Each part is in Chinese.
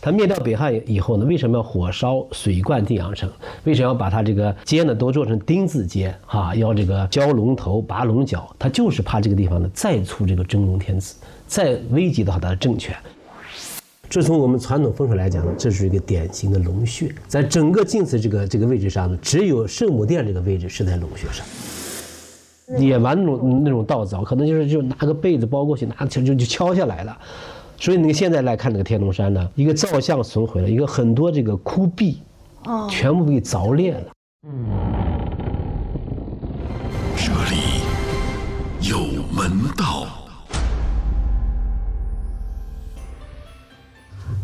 他灭掉北汉以后呢，为什么要火烧水灌定阳城？为什么要把他这个街呢都做成丁字街？哈，要这个交龙头、拔龙角，他就是怕这个地方呢再出这个真龙天子，再危及到他的政权。这从我们传统风水来讲呢，这是一个典型的龙穴，在整个晋祠这个这个位置上呢，只有圣母殿这个位置是在龙穴上。野蛮那种那种盗凿，可能就是就拿个被子包过去，拿就就就敲下来了。所以你现在来看这个天龙山呢，一个造像损毁了，一个很多这个窟壁，哦，全部被凿裂了。嗯，这里有门道。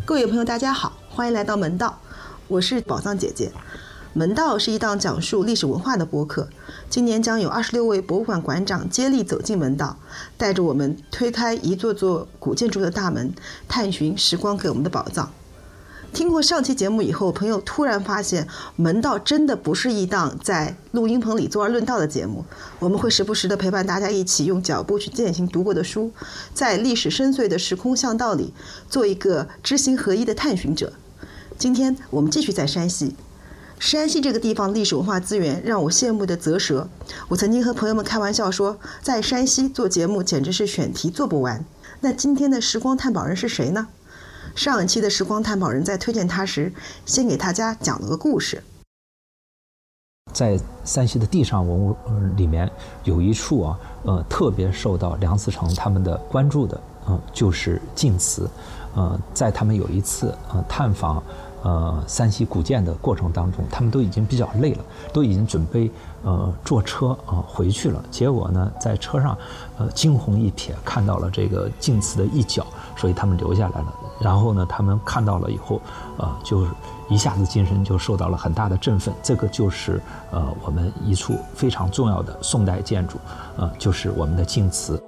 各位朋友，大家好，欢迎来到门道，我是宝藏姐姐。门道是一档讲述历史文化的播客，今年将有二十六位博物馆馆长接力走进门道，带着我们推开一座座古建筑的大门，探寻时光给我们的宝藏。听过上期节目以后，朋友突然发现门道真的不是一档在录音棚里坐而论道的节目，我们会时不时的陪伴大家一起用脚步去践行读过的书，在历史深邃的时空巷道里做一个知行合一的探寻者。今天我们继续在山西。山西这个地方历史文化资源让我羡慕的啧舌。我曾经和朋友们开玩笑说，在山西做节目简直是选题做不完。那今天的时光探宝人是谁呢？上一期的时光探宝人在推荐他时，先给大家讲了个故事。在山西的地上文物里面有一处啊，呃，特别受到梁思成他们的关注的，嗯，就是晋祠。呃，在他们有一次呃探访。呃，山西古建的过程当中，他们都已经比较累了，都已经准备呃坐车啊回去了。结果呢，在车上，呃惊鸿一瞥看到了这个晋祠的一角，所以他们留下来了。然后呢，他们看到了以后，呃，就一下子精神就受到了很大的振奋。这个就是呃我们一处非常重要的宋代建筑，呃，就是我们的晋祠。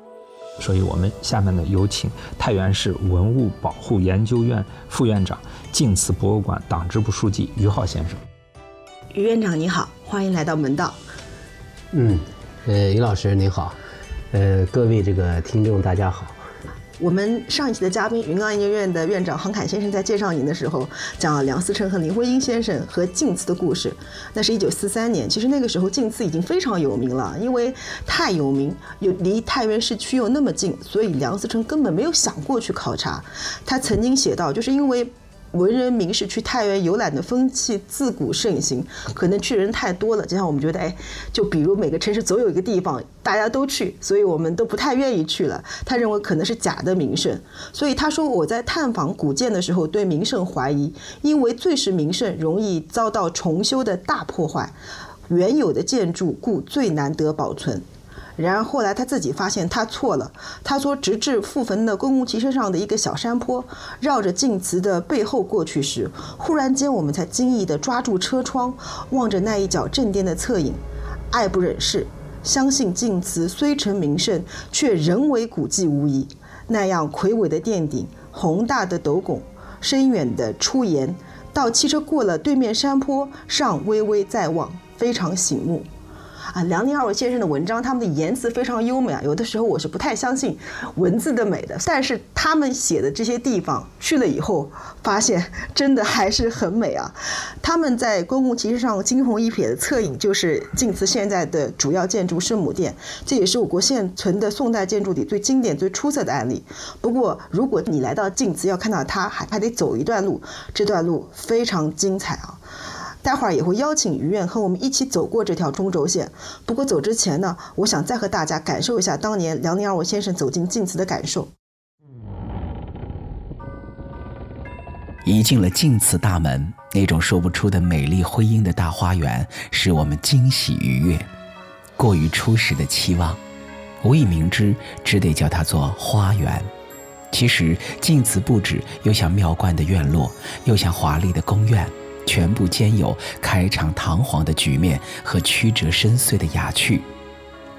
所以我们下面呢，有请太原市文物保护研究院副院长、晋祠博物馆党支部书记于浩先生。于院长你好，欢迎来到门道。嗯，呃，于老师您好，呃，各位这个听众大家好。我们上一期的嘉宾云冈研究院的院长杭凯先生在介绍您的时候，讲了梁思成和林徽因先生和晋祠的故事。那是一九四三年，其实那个时候晋祠已经非常有名了，因为太有名，又离太原市区又那么近，所以梁思成根本没有想过去考察。他曾经写到，就是因为。文人名士去太原游览的风气自古盛行，可能去人太多了，就像我们觉得，哎，就比如每个城市总有一个地方大家都去，所以我们都不太愿意去了。他认为可能是假的名胜，所以他说我在探访古建的时候对名胜怀疑，因为最是名胜容易遭到重修的大破坏，原有的建筑故最难得保存。然而后来他自己发现他错了。他说，直至复坟的公共汽车上的一个小山坡，绕着晋祠的背后过去时，忽然间我们才惊异地抓住车窗，望着那一角正殿的侧影，爱不忍视。相信晋祠虽成名胜，却仍为古迹无疑。那样魁伟的殿顶，宏大的斗拱，深远的出檐，到汽车过了对面山坡，上微微再望，非常醒目。啊，梁宁二位先生的文章，他们的言辞非常优美啊。有的时候我是不太相信文字的美的，但是他们写的这些地方去了以后，发现真的还是很美啊。他们在公共汽车上惊鸿一瞥的侧影，就是晋祠现在的主要建筑圣母殿，这也是我国现存的宋代建筑里最经典、最出色的案例。不过，如果你来到晋祠要看到它，还还得走一段路，这段路非常精彩啊。待会儿也会邀请于院和我们一起走过这条中轴线。不过走之前呢，我想再和大家感受一下当年梁宁二位先生走进晋祠的感受。一进了晋祠大门，那种说不出的美丽辉映的大花园，使我们惊喜愉悦。过于初始的期望，无以明之，只得叫它做花园。其实晋祠布置又像庙观的院落，又像华丽的宫苑。全部兼有开场堂皇的局面和曲折深邃的雅趣，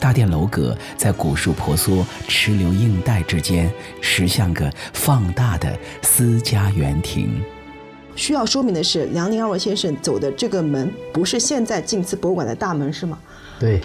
大殿楼阁在古树婆娑、池流映带之间，实像个放大的私家园庭。需要说明的是，梁宁二位先生走的这个门不是现在晋祠博物馆的大门，是吗？对，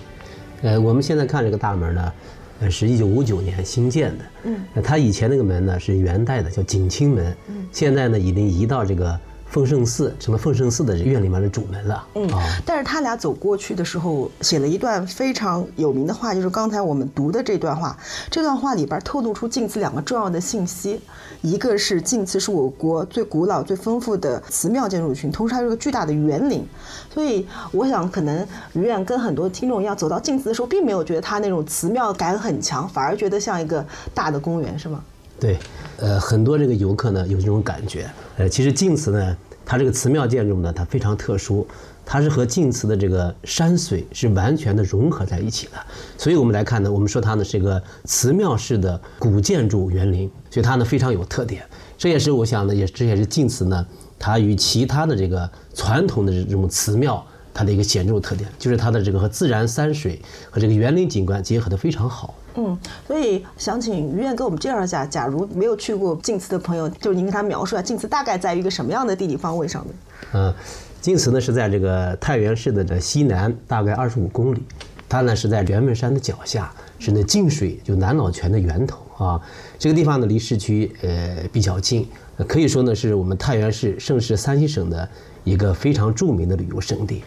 呃，我们现在看这个大门呢，呃是一九五九年新建的。嗯，那它以前那个门呢是元代的，叫景清门。嗯，现在呢已经移到这个。奉圣寺成了奉圣寺的院里面的主门了。嗯，但是他俩走过去的时候，写了一段非常有名的话，就是刚才我们读的这段话。这段话里边透露出晋祠两个重要的信息，一个是晋祠是我国最古老、最丰富的祠庙建筑群，同时还有个巨大的园林。所以，我想可能于远跟很多听众一样，走到晋祠的时候，并没有觉得它那种祠庙感很强，反而觉得像一个大的公园，是吗？对，呃，很多这个游客呢有这种感觉。呃，其实晋祠呢，它这个祠庙建筑呢，它非常特殊，它是和晋祠的这个山水是完全的融合在一起的。所以我们来看呢，我们说它呢是一个祠庙式的古建筑园林，所以它呢非常有特点。这也是我想呢，也这也是晋祠呢，它与其他的这个传统的这种祠庙它的一个显著特点，就是它的这个和自然山水和这个园林景观结合的非常好。嗯，所以想请于院给我们介绍一下，假如没有去过晋祠的朋友，就是您给他描述一下晋祠大概在一个什么样的地理方位上面？嗯，晋祠呢是在这个太原市的这西南大概二十五公里，它呢是在元门山的脚下，是那晋水就南老泉的源头啊。这个地方呢离市区呃比较近，可以说呢是我们太原市盛世山西省的一个非常著名的旅游胜地。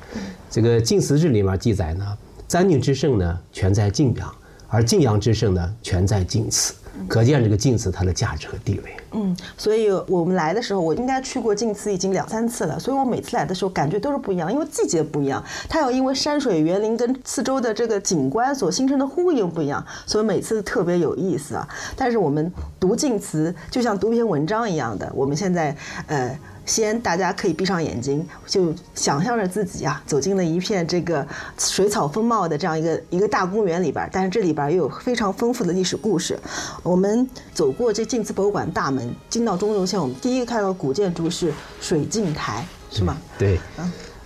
这个晋祠志里面记载呢，三晋之盛呢全在晋阳。而晋阳之盛呢，全在晋祠，可见这个晋祠它的价值和地位。嗯，所以我们来的时候，我应该去过晋祠已经两三次了，所以我每次来的时候感觉都是不一样，因为季节不一样，它有因为山水园林跟四周的这个景观所形成的呼应不一样，所以每次特别有意思啊。但是我们读晋祠就像读篇文章一样的，我们现在呃。先，大家可以闭上眼睛，就想象着自己啊走进了一片这个水草丰茂的这样一个一个大公园里边，但是这里边又有非常丰富的历史故事。我们走过这晋祠博物馆大门，进到中轴线，我们第一个看到古建筑是水镜台，是吗？对，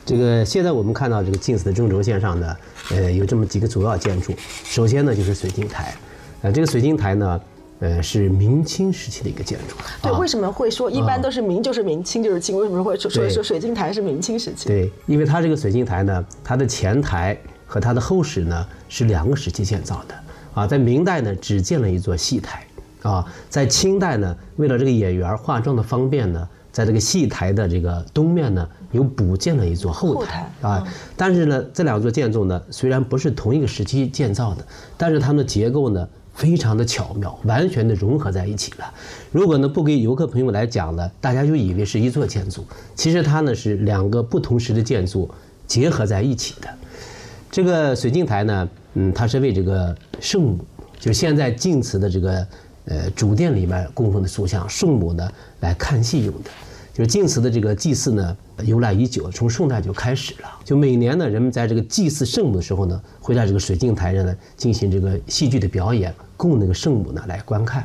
这个现在我们看到这个晋祠的中轴线上呢，呃，有这么几个主要建筑。首先呢就是水晶台，呃，这个水晶台呢。呃，是明清时期的一个建筑。对，为什么会说一般都是明就是明清就是清？为什么会说说说水晶台是明清时期？对，因为它这个水晶台呢，它的前台和它的后室呢是两个时期建造的。啊，在明代呢只建了一座戏台，啊，在清代呢为了这个演员化妆的方便呢，在这个戏台的这个东面呢又补建了一座后台。啊，但是呢这两座建筑呢虽然不是同一个时期建造的，但是它们的结构呢。非常的巧妙，完全的融合在一起了。如果呢不给游客朋友来讲呢，大家就以为是一座建筑，其实它呢是两个不同时的建筑结合在一起的。这个水镜台呢，嗯，它是为这个圣母，就现在晋祠的这个呃主殿里面供奉的塑像圣母呢来看戏用的。就是晋祠的这个祭祀呢，由来已久，从宋代就开始了。就每年呢，人们在这个祭祀圣母的时候呢，会在这个水镜台上呢进行这个戏剧的表演，供那个圣母呢来观看。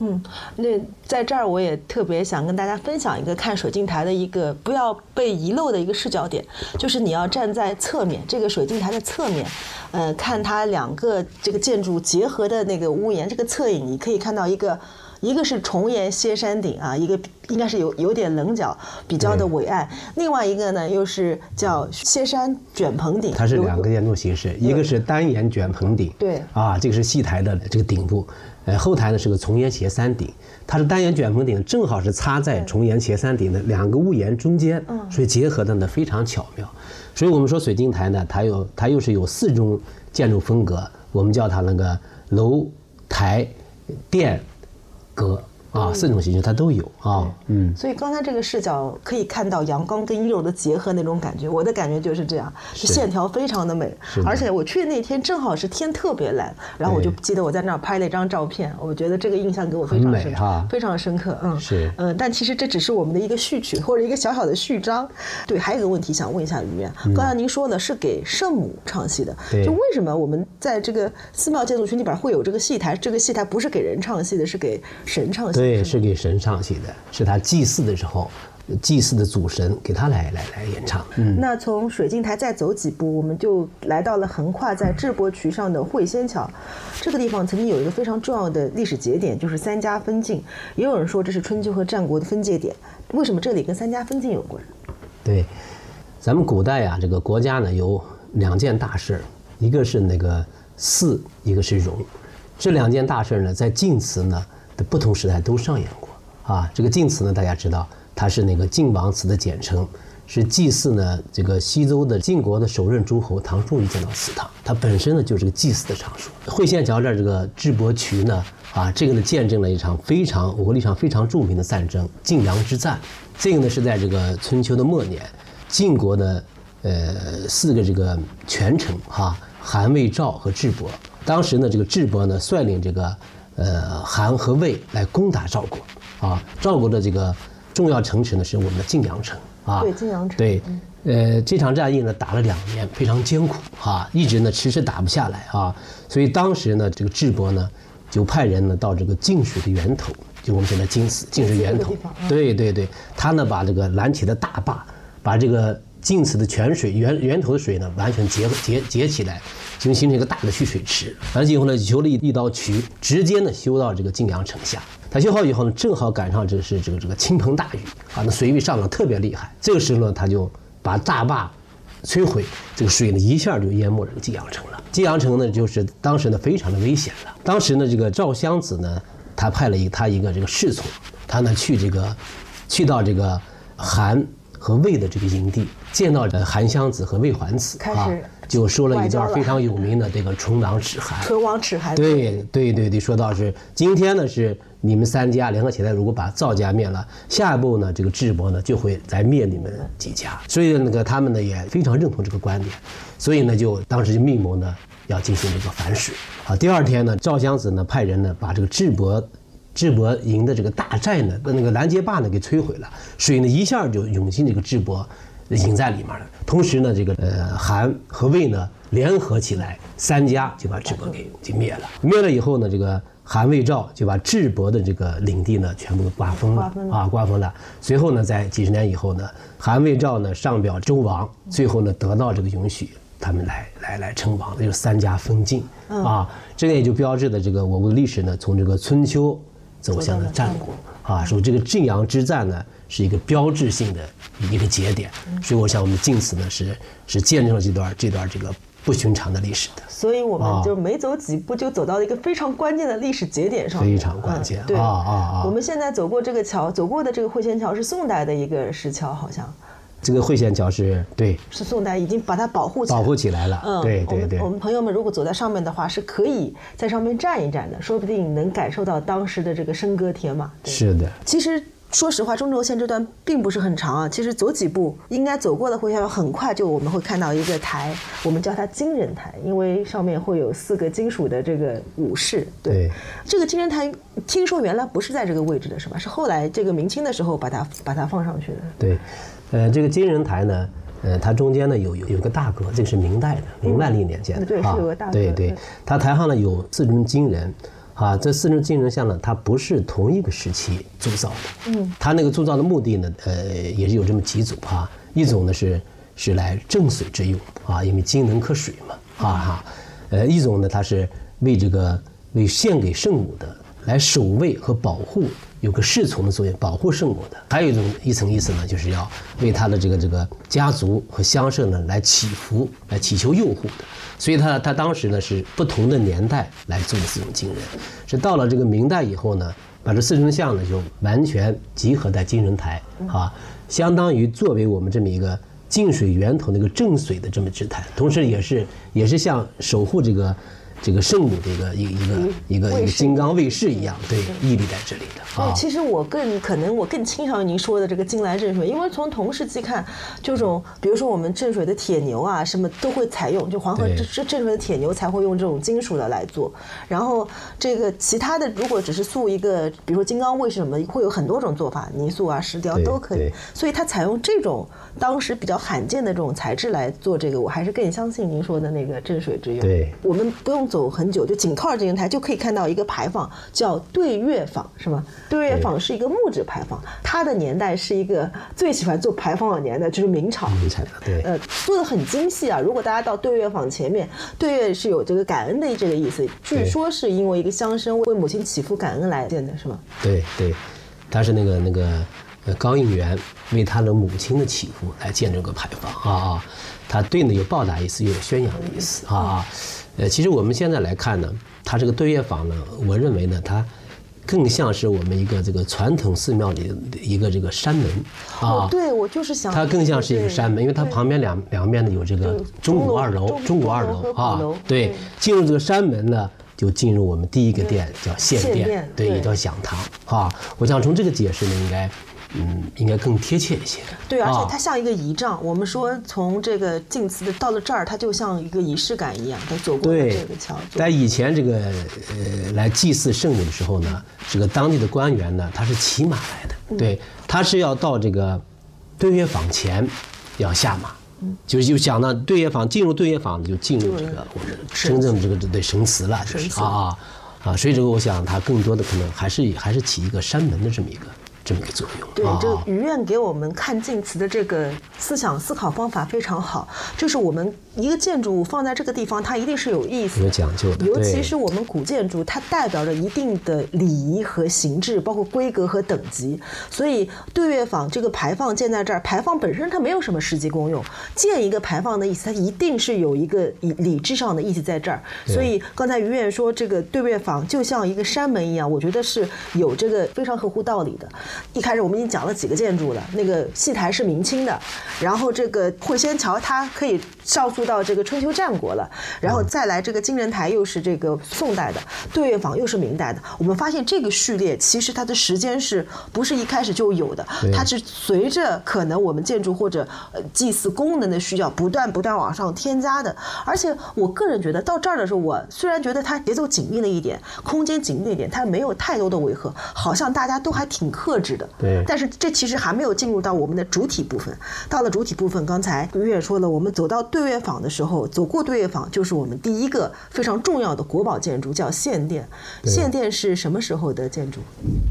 嗯，那在这儿我也特别想跟大家分享一个看水镜台的一个不要被遗漏的一个视角点，就是你要站在侧面，这个水镜台的侧面，呃，看它两个这个建筑结合的那个屋檐，这个侧影，你可以看到一个。一个是重檐歇山顶啊，一个应该是有有点棱角，比较的伟岸。另外一个呢，又是叫歇山卷棚顶。它是两个建筑形式，一个是单檐卷棚顶，对，啊，这个是戏台的这个顶部，呃，后台呢是个重檐斜山顶。它是单檐卷棚顶，正好是插在重檐斜山顶的两个屋檐中间，所以结合的呢非常巧妙。所以我们说水晶台呢，它有它又是有四种建筑风格，我们叫它那个楼台殿。阁啊，四种形式它都有啊，嗯，所以刚才这个视角可以看到阳光跟阴柔的结合那种感觉，我的感觉就是这样，是。线条非常的美，而且我去的那天正好是天特别蓝，然后我就记得我在那儿拍了一张照片，我觉得这个印象给我非常深刻，非常深刻，嗯，是，嗯，但其实这只是我们的一个序曲或者一个小小的序章，对，还有一个问题想问一下于院，刚才您说的是给圣母唱戏的，就为什么我们在这个寺庙建筑群里边会有这个戏台？这个戏台不是给人唱戏的，是给神唱戏。对，是给神唱戏的，是他祭祀的时候，祭祀的祖神给他来来来演唱。嗯，那从水镜台再走几步，我们就来到了横跨在智伯渠上的会仙桥。这个地方曾经有一个非常重要的历史节点，就是三家分晋。也有人说这是春秋和战国的分界点。为什么这里跟三家分晋有关？对，咱们古代啊，这个国家呢有两件大事，一个是那个祀，一个是戎。这两件大事呢，在晋祠呢的不同时代都上演过啊。这个晋祠呢，大家知道，它是那个晋王祠的简称，是祭祀呢这个西周的晋国的首任诸侯唐仲于建造祠堂，它本身呢就是个祭祀的场所。会仙桥这儿这个智伯渠呢，啊，这个呢见证了一场非常我国历史上非常著名的战争——晋阳之战。这个呢是在这个春秋的末年，晋国的呃四个这个权臣哈，韩、魏、赵和智伯。当时呢，这个智伯呢率领这个呃韩和魏来攻打赵国啊。赵国的这个重要城池呢是我们的晋阳城啊。对晋阳城对，呃，这场战役呢打了两年，非常艰苦啊，一直呢迟迟打不下来啊。所以当时呢，这个智伯呢就派人呢到这个晋水的源头，就我们现在晋祠，晋水源头。对对对，他呢把这个拦起的大坝，把这个晋祠的泉水源源头的水呢完全截截截起来，就形成一个大的蓄水池。完了以后呢，修了一一道渠，直接呢修到这个晋阳城下。他修好以后呢，正好赶上这是这个这个倾盆大雨啊，那水位上涨特别厉害。这个时候呢，他就把大坝摧毁，这个水呢一下就淹没这个晋阳城了。晋阳城呢，就是当时呢非常的危险了。当时呢，这个赵襄子呢，他派了一他一个这个侍从，他呢去这个去到这个韩和魏的这个营地，见到呃韩湘子和魏桓子啊开始，就说了一段非常有名的这个唇亡齿寒。唇亡齿寒。对对对对，说到是今天呢是你们三家联合起来，如果把赵家灭了，下一步呢这个智伯呢就会来灭你们几家，所以那个他们呢也非常认同这个观点，所以呢就当时就密谋呢要进行这个反水。好，第二天呢赵襄子呢派人呢把这个智伯。智伯营的这个大寨呢，那个拦截坝呢给摧毁了，水呢一下就涌进这个智伯营在里面了。同时呢，这个呃韩和魏呢联合起来，三家就把智伯给给灭了。灭了以后呢，这个韩魏赵就把智伯的这个领地呢全部都瓜分了啊，瓜分了。随后呢，在几十年以后呢，韩魏赵呢上表周王，最后呢得到这个允许。他们来来来称王，这就是三家分晋啊，这个也就标志着这个我国的历史呢，从这个春秋走向了战国。啊，所以这个晋阳之战呢是一个标志性的一个节点，所以我想我们晋祠呢是是见证了这段这段这个不寻常的历史的。所以我啊。们就没走几步就走到了一个非常关键的历史节点上，非常关键嗯对。啊啊啊。我们现在走过这个桥，走过的这个会仙桥是宋代的一个石桥，好像这个会仙桥是对是宋代已经把它保护起来保护起来了，嗯，对对对们我们朋友们如果走在上面的话，是可以在上面站一站的，说不定能感受到当时的这个笙歌铁马。对是的，其实说实话，中轴线这段并不是很长啊。其实走几步，应该走过的会下很快就我们会看到一个台，我们叫它金人台，因为上面会有四个金属的这个武士。对这个金人台，听说原来不是在这个位置的，是吧？是后来这个明清的时候把它把它放上去的。对，呃，这个金人台呢，呃，它中间呢有有有个大阁，这个是明代的，明万历年间的、嗯对啊是有个大阁对对对，它台上呢有四尊金人，啊，这四尊金人像呢，它不是同一个时期铸造的，嗯，它那个铸造的目的呢，呃，也是有这么几组哈、一种呢是是来镇水之用啊，因为金能克水嘛，啊哈，呃，一种呢它是为这个为献给圣母的。来守卫和保护，有个侍从的作用，保护圣母的。还有一种一层意思呢，就是要为他的这个这个家族和乡社呢来祈福，来祈求佑护的。所以他他当时呢是不同的年代来做的四种金人，是到了这个明代以后呢，把这四尊像呢就完全集合在金人台啊，相当于作为我们这么一个净水源头那个正水的这么之态，同时也是也是像守护这个。这个圣母的一个一个一个一个一个金刚卫士一样，对，屹立在这里的啊对，。其实我更可能我更倾向于您说的这个金来镇水，因为从同时期看，这种比如说我们镇水的铁牛啊，什么都会采用，就黄河对这这正水的铁牛才会用这种金属的来做。然后这个其他的，如果只是塑一个，比如说金刚卫士什么，会有很多种做法，泥塑啊、石雕都可以。所以它采用这种当时比较罕见的这种材质来做这个，我还是更相信您说的那个镇水之用。对我们不用走很久，就紧靠着这人台就可以看到一个牌坊，叫对月坊，是吗？对月坊是一个木质牌坊，它的年代是一个最喜欢做牌坊的年代，就是明朝。明朝对呃，做的很精细啊。如果大家到对月坊前面，对月是有这个感恩的这个意思，据说是因为一个乡绅为母亲祈福感恩来建的，是吗？对对，它是那个那个呃高应元为他的母亲的祈福来建这个牌坊啊啊，他对呢有报答意思，又有宣扬的意思啊啊。呃，其实我们现在来看呢，它这个对月坊呢，我认为呢，它更像是我们一个这个传统寺庙里的一个这个山门啊。哦，对，我就是想，它更像是一个山门，因为它旁边两两面呢有这个钟鼓二楼，钟鼓二楼啊，对，进入这个山门呢，就进入我们第一个殿叫献殿，对，也叫讲堂啊。我想从这个解释呢，应该。嗯，应该更贴切一些。对，而且它像一个仪仗。我们说从这个晋祠的到了这儿，它就像一个仪式感一样，它走过了这个桥。在以前这个呃来祭祀圣母的时候呢，这个当地的官员呢，他是骑马来的。对，他是要到这个对月坊前要下马。嗯，就就讲呢，对月坊进入对月坊就进入这个我们真正的这个对神祠了，就是啊啊，所以这个我想它更多的可能还是还是起一个山门的这么一个。这么一个作用。对，这个余院给我们看晋祠的这个思想思考方法非常好。就是我们一个建筑物放在这个地方，它一定是有意思、有讲究的。尤其是我们古建筑，它代表着一定的礼仪和形制，包括规格和等级。所以对月坊这个牌坊建在这儿，牌坊本身它没有什么实际功用。建一个牌坊的意思，它一定是有一个礼礼制上的意思在这儿。所以刚才于院说这个对月坊就像一个山门一样，我觉得是有这个非常合乎道理的。一开始我们已经讲了几个建筑了，那个戏台是明清的，然后这个会仙桥它可以上溯到这个春秋战国了，然后再来这个金人台又是这个宋代的，对月坊又是明代的。我们发现这个序列其实它的时间是不是一开始就有的？它是随着可能我们建筑或者呃祭祀功能的需要，不断不断往上添加的。而且我个人觉得到这儿的时候，我虽然觉得它节奏紧密了一点，空间紧密一点，它没有太多的违和，好像大家都还挺克制的。对，但是这其实还没有进入到我们的主体部分。到了主体部分，刚才于远说了，我们走到对月坊的时候，走过对月坊就是我们第一个非常重要的国宝建筑，叫献殿。献殿是什么时候的建筑？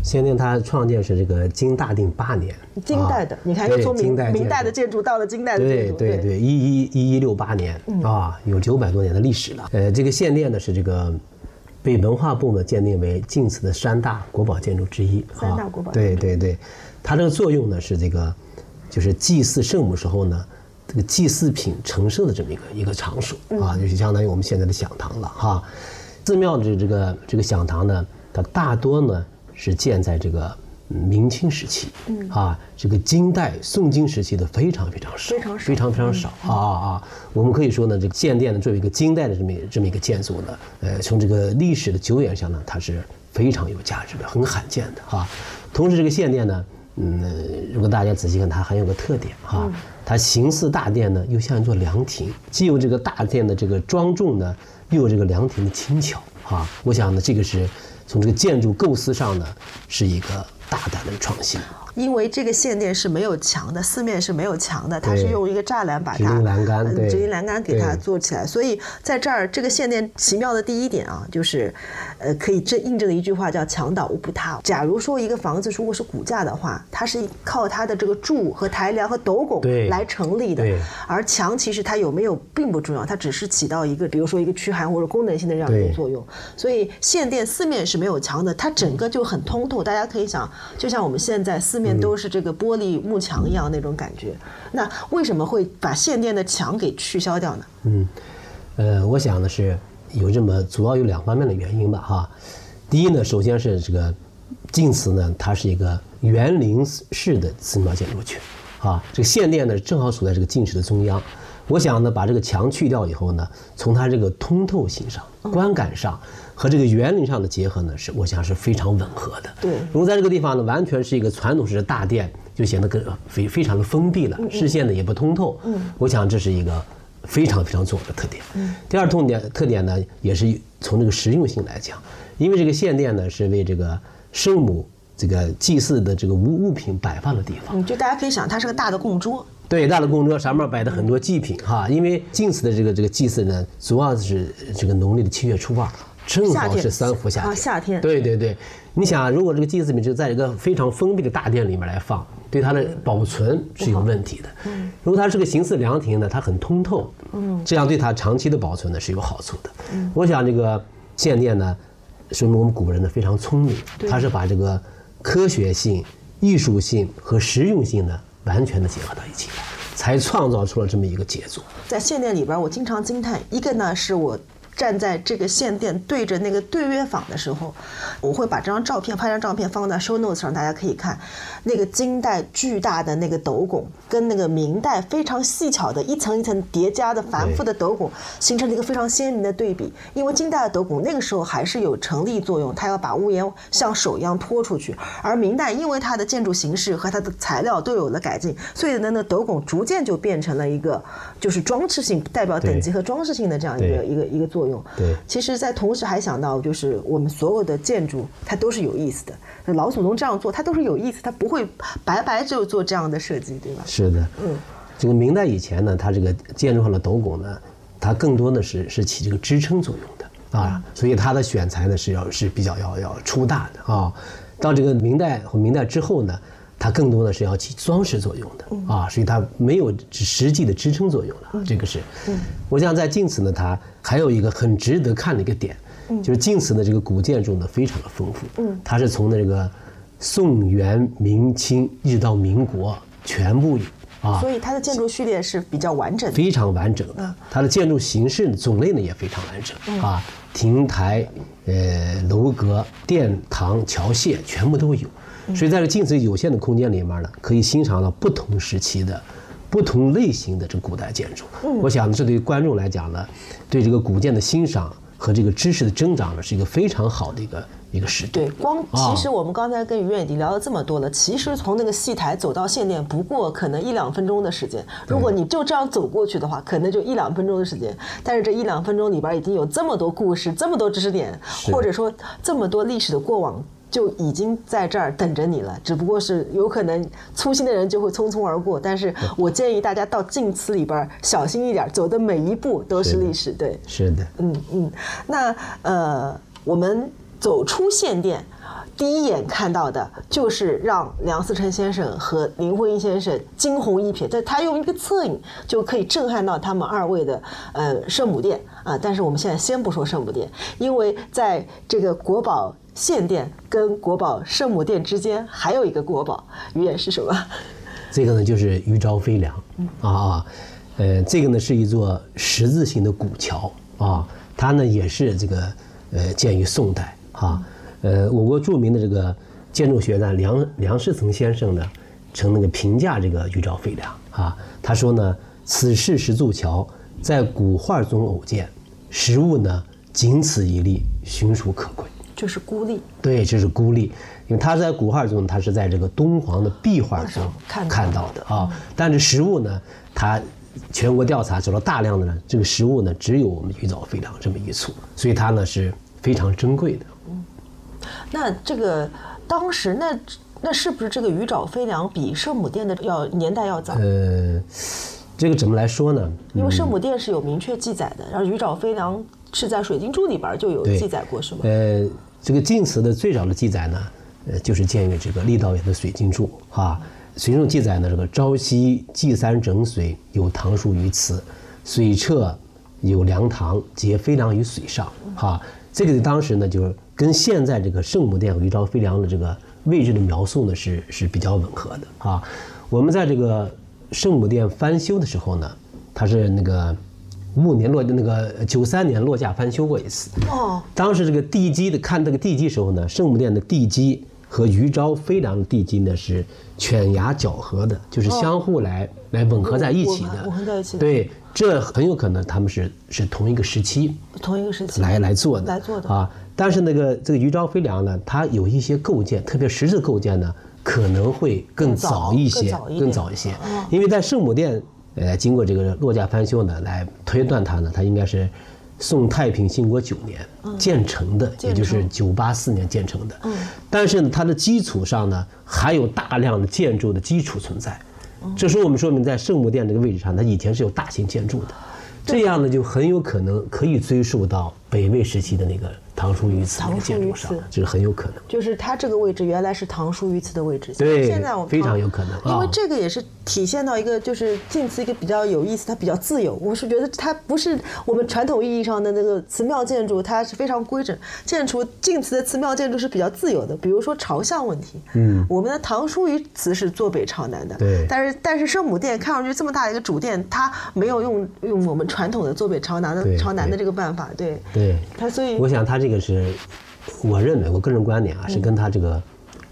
献殿它创建是这个金大定八年，金代的。你看，从明明代的建筑到了金代的建筑，对对对，一一一一六八年啊，有九百多年的历史了。呃，这个献殿呢是这个。被文化部呢鉴定为晋祠的三大国宝建筑之一。三大国宝。对对对，它这个作用呢是这个，就是祭祀圣母时候呢，这个祭祀品陈设的这么一个一个场所啊，就是相当于我们现在的享堂了哈。寺庙的这个这个享堂呢，它大多呢是建在这个。明清时期，嗯啊，这个金代、宋金时期的非常非常少，非常非常非常少啊啊！我们可以说呢，这个建殿呢，作为一个金代的这么这么一个建筑呢，呃，从这个历史的久远上呢，它是非常有价值的，很罕见的哈。同时，这个献殿呢，嗯，如果大家仔细看，它还有个特点哈，它形似大殿呢，又像一座凉亭，既有这个大殿的这个庄重呢，又有这个凉亭的轻巧啊。我想呢，这个是从这个建筑构思上呢，是一个。大胆的创新。因为这个线电是没有墙的，四面是没有墙的，它是用一个栅栏把它，直栏杆，直立栏杆给它做起来。所以在这儿，这个线电奇妙的第一点啊，就是，呃，可以证印证的一句话叫“墙倒屋不塌”。假如说一个房子如果是骨架的话，它是靠它的这个柱和台梁和斗拱来成立的，而墙其实它有没有并不重要，它只是起到一个，比如说一个驱寒或者功能性的这样一个作用。所以线电四面是没有墙的，它整个就很通透。大家可以想，就像我们现在四。面都是这个玻璃幕墙一样那种感觉，那为什么会把限电的墙给取消掉呢？嗯，呃，我想呢是有这么主要有两方面的原因吧哈。第一呢，首先是这个晋祠呢，它是一个园林式的寺庙建筑群啊，这个限电呢正好处在这个晋祠的中央。我想呢，把这个墙去掉以后呢，从它这个通透性上、观感上和这个园林上的结合呢，是我想是非常吻合的。对，如果在这个地方呢，完全是一个传统式的大殿，就显得更非非常的封闭了，视线呢也不通透。嗯，我想这是一个非常非常重要的特点。嗯，第二痛点特点呢，也是从这个实用性来讲，因为这个献殿呢是为这个圣母这个祭祀的这个物物品摆放的地方。嗯，就大家可以想，它是个大的供桌。对，大的供桌上面摆的很多祭品哈，因为晋祠的这个这个祭祀呢，主要是这个农历的七月初二，正好是三伏夏天。夏天。对对对，你想，如果这个祭祀品就在一个非常封闭的大殿里面来放，对它的保存是有问题的。嗯。如果它是个形似凉亭呢，它很通透，嗯，这样对它长期的保存呢是有好处的。嗯。我想这个献殿呢，说明我们古人呢非常聪明，他是把这个科学性。艺术性和实用性呢完全的结合到一起来，才创造出了这么一个杰作。在献殿里边，我经常惊叹，一个呢是我。站在这个献殿对着那个对月坊的时候，我会把这张照片拍张照片放在 show notes 上，大家可以看那个金代巨大的那个斗拱，跟那个明代非常细巧的一层一层叠加的繁复的斗拱，形成了一个非常鲜明的对比。因为金代的斗拱那个时候还是有承力作用，它要把屋檐像手一样托出去，而明代因为它的建筑形式和它的材料都有了改进，所以呢，那斗拱逐渐就变成了一个就是装饰性代表等级和装饰性的这样一个一个一个作用。作用对，其实，在同时还想到，就是我们所有的建筑，它都是有意思的。老祖宗这样做，它都是有意思，它不会白白就做这样的设计，对吧？是的，嗯，这个明代以前呢，它这个建筑上的斗拱呢，它更多的是是起这个支撑作用的啊，所以它的选材呢是要是比较要要粗大的啊。到这个明代和明代之后呢。它更多的是要起装饰作用的啊，所以它没有实际的支撑作用了。这个是，我想在晋祠呢，它还有一个很值得看的一个点，就是晋祠的这个古建筑呢非常的丰富。嗯，它是从那个宋元明清一直到民国全部有啊，所以它的建筑序列是比较完整的，非常完整的。它的建筑形式种类呢也非常完整啊，亭台、呃楼阁、殿堂、桥榭全部都有。所以在这镜子有限的空间里面呢，可以欣赏到不同时期的、不同类型的这个古代建筑。我想这对观众来讲呢，对这个古建的欣赏和这个知识的增长呢，是一个非常好的一个一个时对，光其实我们刚才跟于院已经聊了这么多了，其实从那个戏台走到现殿，不过可能一两分钟的时间。如果你就这样走过去的话，可能就一两分钟的时间。但是这一两分钟里边已经有这么多故事，这么多知识点，或者说这么多历史的过往。就已经在这儿等着你了，只不过是有可能粗心的人就会匆匆而过。但是我建议大家到晋祠里边小心一点，走的每一步都是历史。对，是的，嗯嗯。那呃，我们走出献殿，第一眼看到的就是让梁思成先生和林徽因先生惊鸿一瞥，在他用一个侧影就可以震撼到他们二位的呃圣母殿啊。但是我们现在先不说圣母殿，因为在这个国宝。献殿跟国宝圣母殿之间还有一个国宝，语言是什么？这个呢就是余昭飞梁啊，呃，这个呢是一座十字形的古桥啊，它呢也是这个呃建于宋代啊，呃，我国著名的这个建筑学家梁梁士曾先生呢，曾那个评价这个余昭飞梁啊，他说呢，此事石柱桥在古画中偶见，实物呢仅此一例，寻属可贵。就是孤立，对，就是孤立，因为他在古画中，它是在这个敦煌的壁画中看到的啊。但是实物呢，它全国调查找到大量的呢，这个实物呢，只有我们鱼藻飞梁这么一处，所以它呢是非常珍贵的。嗯，那这个当时那那是不是这个鱼藻飞梁比圣母殿的要年代要早？呃，这个怎么来说呢？因为圣母殿是有明确记载的，然后鱼藻飞梁是在水晶柱里边就有记载过，是吗？呃。这个晋祠的最早的记载呢，呃，就是建于这个郦道元的水经注啊。水晶柱记载呢，这个朝夕祭三整水，有堂树于此，水侧有凉堂，结飞梁于水上。哈，这个当时呢，就是跟现在这个圣母殿余昭飞梁的这个位置的描述呢，是是比较吻合的啊。我们在这个圣母殿翻修的时候呢，它是那个。五五年落那个九三年落架翻修过一次哦，当时这个地基的看这个地基时候呢，圣母殿的地基和余昭飞梁的地基呢是犬牙角合的，就是相互来来吻合在一起的，吻合在一起。对，这很有可能他们是是同一个时期，同一个时期。来来做的，来做的。啊。但是那个这个余昭飞梁呢，它有一些构件，特别石质构件呢，可能会更早一些，更早一些，因为在圣母殿。呃，经过这个落架翻修呢，来推断它呢，它应该是宋太平兴国九年建成的，也就是九八四年建成的。嗯，但是呢，它的基础上呢，还有大量的建筑的基础存在。这说我们说明，在圣母殿这个位置上，它以前是有大型建筑的，这样呢，就很有可能可以追溯到北魏时期的那个。唐叔榆瓷这个建筑上唐叔榆瓷，这是很有可能。就是它这个位置原来是唐叔榆瓷的位置，对现在我们非常有可能因为啊这个也是体现到一个就是晋祠一个比较有意思，它比较自由。我是觉得它不是我们传统意义上的那个祠庙建筑，它是非常规整。建筑晋祠的祠庙建筑是比较自由的，比如说朝向问题，嗯，我们的唐叔榆祠是坐北朝南的，对但是但是圣母殿看上去这么大的一个主殿，它没有用用我们传统的坐北朝南的朝南的这个办法，对，对，它所以我想它这个是，我认为我个人观点啊，是跟他这个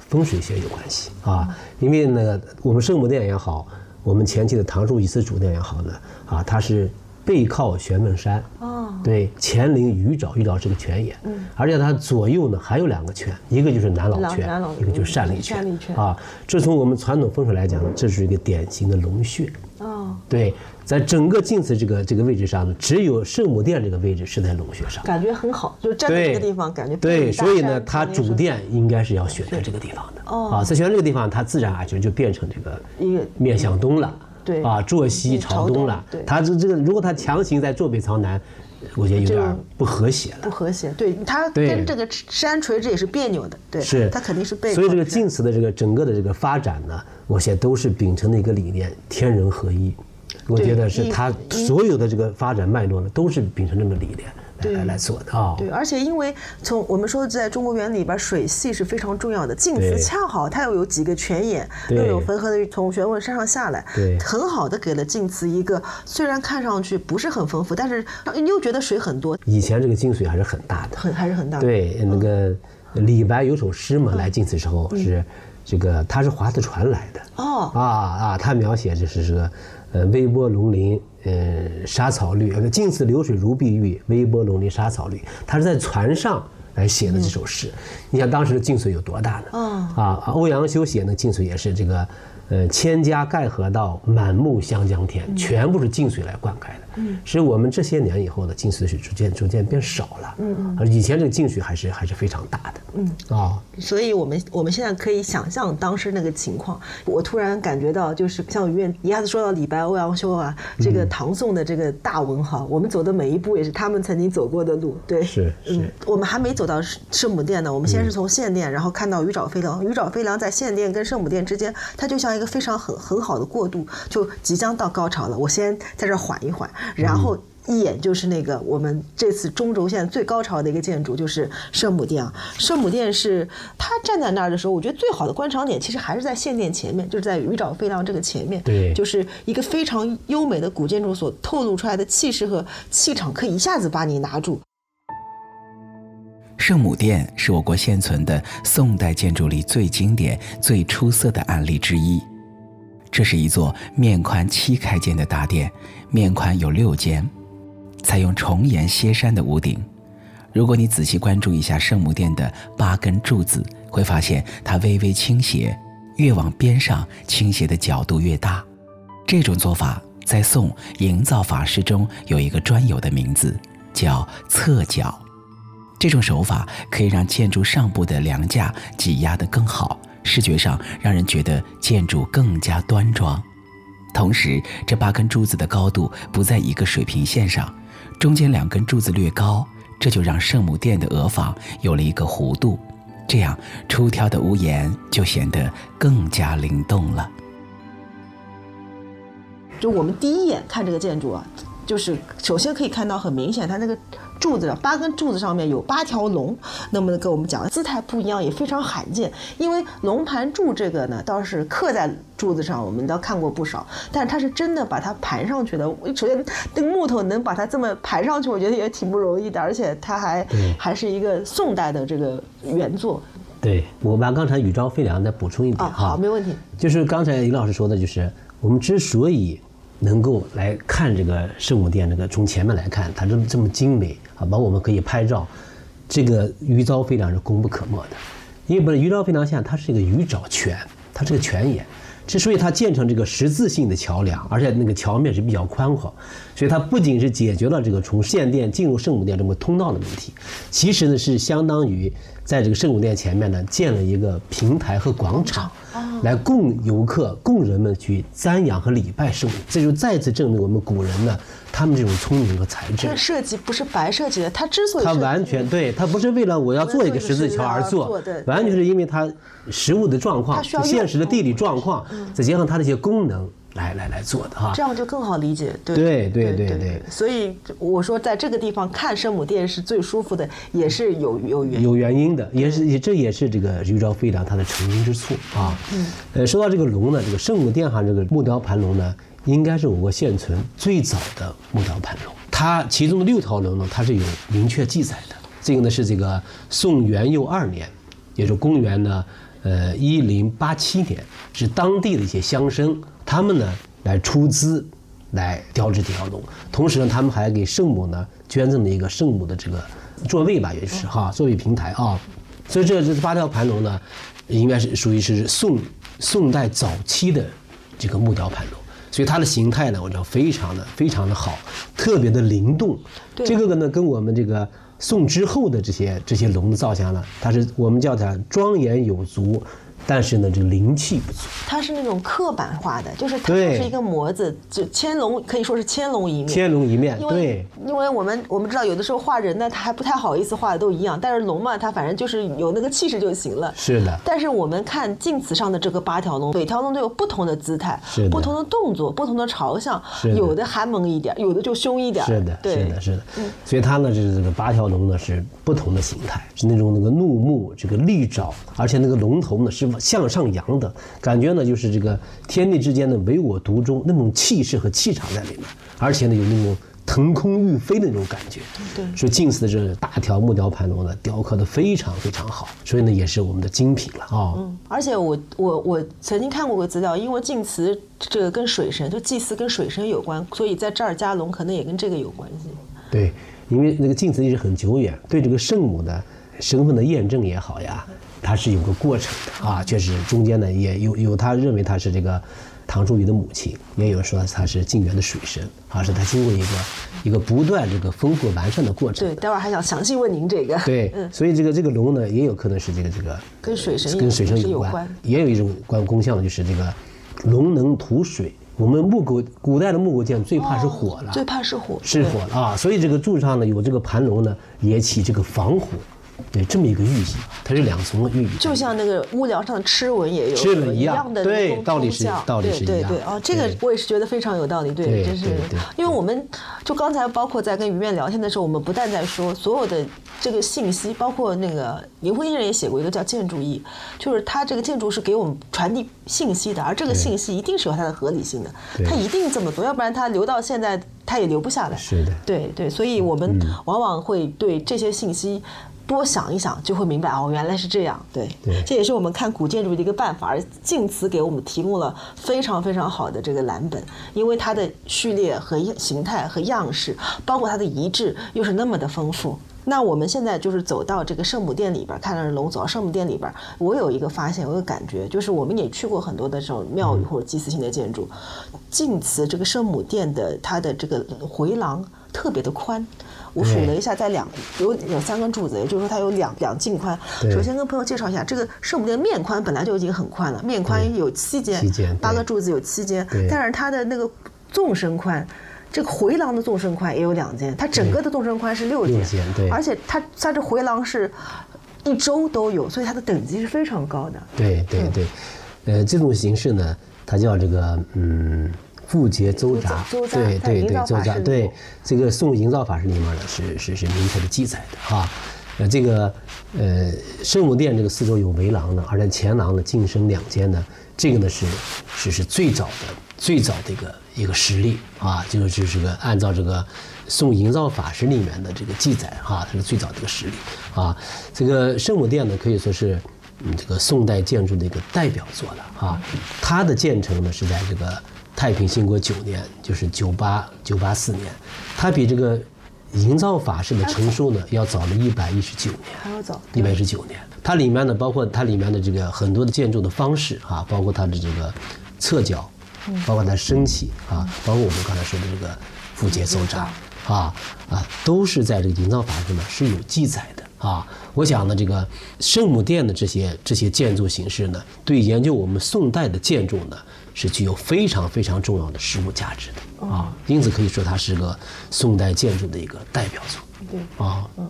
风水学有关系啊。因为呢，我们圣母殿也好，我们前期的唐叔榆瓷主殿也好呢，啊，它是背靠玄门山，哦对，前临鱼沼，鱼沼是个泉眼，而且它左右呢还有两个泉，一个就是南老泉一个就是善立泉，啊，这从我们传统风水来讲呢，这是一个典型的龙穴。哦，对，在整个晋祠这个这个位置上呢，只有圣母殿这个位置是在龙穴上。感觉很好，就站在这个地方感觉对，所以呢山，它主殿应该是要选在这个地方的。哦啊，在选这个地方，它自然而然就变成这个面向东了。对啊，坐西嗯朝东朝东了。对它这这个，如果它强行在坐北朝南，我觉得有点不和谐了。不和谐。对，它跟这个山垂直也是别扭的，对，是，它肯定是背靠所以这个晋祠的这个整个的这个发展呢，我现在都是秉承的一个理念，天人合一。我觉得是一它所有的这个发展脉络呢，都是秉承这么理念来来来做的啊。对，而且因为从我们说在中国园里边，水系是非常重要的。晋祠恰好它又有几个泉眼，又有汾河的从玄武山上下来，对很好的给了晋祠一个虽然看上去不是很丰富，但是你又觉得水很多，以前这个精髓还是很大的。很还是很大的。对，那个李白有首诗嘛，来晋祠时候嗯是这个，他是划着船来的。哦啊啊，他描写就是这个，呃，微波龙鳞，呃，沙草绿，呃，晋祠流水如碧玉，微波龙鳞沙草绿。他是在船上来写的这首诗。你想当时的晋水有多大呢？嗯啊，欧阳修写那晋水也是这个，呃，千家盖河道，满目湘江天，全部是晋水来灌溉的。嗯，所以我们这些年以后的晋水是逐渐逐渐变少了。嗯嗯，以前这个晋水还是还是非常大的。嗯啊，所以我们我们现在可以想象当时那个情况。我突然感觉到，就是像于愿一下子说到李白、欧阳修啊，这嗯个唐宋的这个大文豪，我们走的每一步也是他们曾经走过的路。对，是是嗯，我们还没走到圣母殿呢，我们先是从献殿，然后看到鱼沼飞梁。鱼沼飞梁在献殿跟圣母殿之间，它就像一个非常很很好的过渡，就即将到高潮了。我先在这儿缓一缓，然后。一眼就是那个我们这次中轴线最高潮的一个建筑，就是圣母殿啊。圣母殿是它站在那儿的时候，我觉得最好的观赏点其实还是在献殿前面，就是在鱼沼飞梁这个前面。对就是一个非常优美的古建筑所透露出来的气势和气场，可以一下子把你拿住。圣母殿是我国现存的宋代建筑里最经典、最出色的案例之一。这是一座面宽七开间的大殿，面宽有六间，采用重檐歇山的屋顶。如果你仔细关注一下圣母殿的八根柱子，会发现它微微倾斜，越往边上倾斜的角度越大。这种做法在宋营造法式中有一个专有的名字，叫侧角。这种手法可以让建筑上部的梁架挤压得更好，视觉上让人觉得建筑更加端庄。同时，这八根柱子的高度不在一个水平线上，中间两根柱子略高，这就让圣母殿的额坊有了一个弧度，这样出挑的屋檐就显得更加灵动了。就我们第一眼看这个建筑啊，就是首先可以看到很明显，它那个柱子上八根柱子上面有八条龙，那么跟我们讲姿态不一样，也非常罕见。因为龙盘柱这个呢，倒是刻在柱子上，我们都看过不少，但是它是真的把它盘上去的。首先，那个木头能把它这么盘上去，我觉得也挺不容易的，而且它还还是一个宋代的这个原作对我把刚才宇昭飞梁再补充一点啊。好，没问题。就是刚才李老师说的，就是我们之所以能够来看这个圣母殿，这个从前面来看，它这么这么精美啊，包括我们可以拍照，这个鱼沼飞梁是功不可没的。因为本来鱼沼飞梁像它是一个鱼沼泉，它是个泉眼，之所以它建成这个十字性的桥梁，而且那个桥面是比较宽阔，所以它不仅是解决了这个从献殿进入圣母殿这么通道的问题，其实呢是相当于在这个圣母殿前面呢建了一个平台和广场，来供游客、供人们去瞻仰和礼拜圣母。这就再次证明我们古人呢，他们这种聪明和才智这。设计不是白设计的，它之所以他完全对他不是为了我要做一个十字桥而做完全是因为他实物的状况它需要、现实的地理状况，再加上它的一些功能来来来做的哈这。样就更好理解。对对对对所以我说，在这个地方看圣母殿是最舒服的，也是有有原因。有原因的，也是也这也是这个玉昭飞梁它的成功之处啊。嗯呃，说到这个龙呢，这个圣母殿上这个木雕盘龙呢，应该是我国现存最早的木雕盘龙。它其中的六条龙呢，它是有明确记载的。这个呢是这个宋元佑二年，也就是公元呢呃一零八七年，是当地的一些乡绅他们呢来出资来雕制这条龙，同时呢，他们还给圣母呢捐赠了一个圣母的这个座位吧，也就是哈座位平台啊。所以这这八条盘龙呢，应该是属于是宋宋代早期的这个木雕盘龙。所以它的形态呢，我知道非常的非常的好，特别的灵动。对这个呢，跟我们这个宋之后的这些这些龙的造型呢，它是我们叫它庄严有足，但是呢，这个灵气不足。它是那种刻板化的，就是它对就是一个模子，就千龙可以说是千龙一面。千龙一面对，因为我们我们知道有的时候画人呢，他还不太好意思画的都一样，但是龙嘛，它反正就是有那个气势就行了。是的，但是我们看镜子上的这个八条龙，每条龙都有不同的姿态是，不同的动作，不同的朝向，的有的寒猛一点，有的就凶一点。是的，是的，是的。所以它呢，就是这个八条龙呢是不同的形态，是那种那个怒目，这个利爪，而且那个龙头呢是向上扬的，感觉呢就是这个天地之间的唯我独尊那种气势和气场在里面，而且呢有那种。腾空欲飞的那种感觉，对所以近似的这大条木雕盘龙呢，雕刻的非常非常好，所以呢也是我们的精品了啊、嗯，而且我我我曾经看过个资料，因为晋祠这个跟水神，就祭祀跟水神有关，所以在这儿加龙可能也跟这个有关系。对，因为那个晋祠历史很久远，对这个圣母的身份的验证也好呀，它是有个过程的啊，确实中间呢也有有他认为他是这个唐叔虞的母亲，也有说他是晋元的水神啊，是他经过一个一个不断这个丰富完善的过程对，。待会儿还想详细问您这个。对，嗯，所以这个这个龙呢，也有可能是这个这个跟水神跟水神有有关，也有一种关功效，就是这个龙能吐水。我们木构古代的木构建最怕是火了，最怕是火。是火了啊，所以这个柱上呢有这个盘龙呢，也起这个防火，对这么一个寓意，它是两层的寓意。就像那个屋梁上的螭纹也有一螭纹一样样的对道理是道理是一样对对对，哦，这个我也是觉得非常有道理，对，对真是因为我们就刚才包括在跟于面聊天的时候，我们不但在说所有的这个信息，包括那个林徽因人也写过一个叫建筑意，就是它这个建筑是给我们传递信息的，而这个信息一定是有它的合理性的，它一定这么做，要不然它留到现在它也留不下来。是的对对，所以我们往往会对这些信息多想一想，就会明白哦，原来是这样。对，对这也是我们看古建筑的一个办法。而晋祠给我们提供了非常非常好的这个蓝本，因为它的序列和形态和样式，包括它的遗址，又是那么的丰富。那我们现在就是走到这个圣母殿里边儿，看着龙走到圣母殿里边儿，我有一个发现，我有个感觉，就是我们也去过很多的这种庙宇或者祭祀性的建筑，晋祠这个圣母殿的它的这个回廊特别的宽。我数了一下，在两有有三根柱子，也就是说它有两两径宽。首先跟朋友介绍一下，这个圣母殿面宽本来就已经很宽了，面宽有七间八个柱子有七间对，但是它的那个纵深宽。这个回廊的纵深宽也有两间，它整个的纵深宽是六间，六间对而且它它这回廊是一周都有，所以它的等级是非常高的。对对对，呃，这种形式呢，它叫这个嗯。复节邹札，邹札对对对，在营造邹札，法式里对这个宋营造法式里面呢是是是明确的记载的哈，呃这个呃圣母殿这个四周有围廊呢，而且前廊呢进深两间呢，这个呢是是是最早的最早的一个一个实例啊，这个就是这个按照这个宋营造法式里面的这个记载哈，它是最早的一个实例啊，这个圣母殿呢可以说是。嗯，这个宋代建筑的一个代表作了啊，它的建成呢是在这个太平兴国九年，就是九八九八四年，它比这个营造法式的成书呢要早了一百一十九年。还要早，一百一十九年，它里面呢，包括它里面的这个很多的建筑的方式啊，包括它的这个侧角，包括它升起啊，包括我们刚才说的这个复节邹札啊啊，都是在这个营造法上呢是有记载的。啊。我想呢，这个圣母殿的这些这些建筑形式呢，对研究我们宋代的建筑呢，是具有非常非常重要的实物价值的啊。因此可以说它是个宋代建筑的一个代表作。对啊，嗯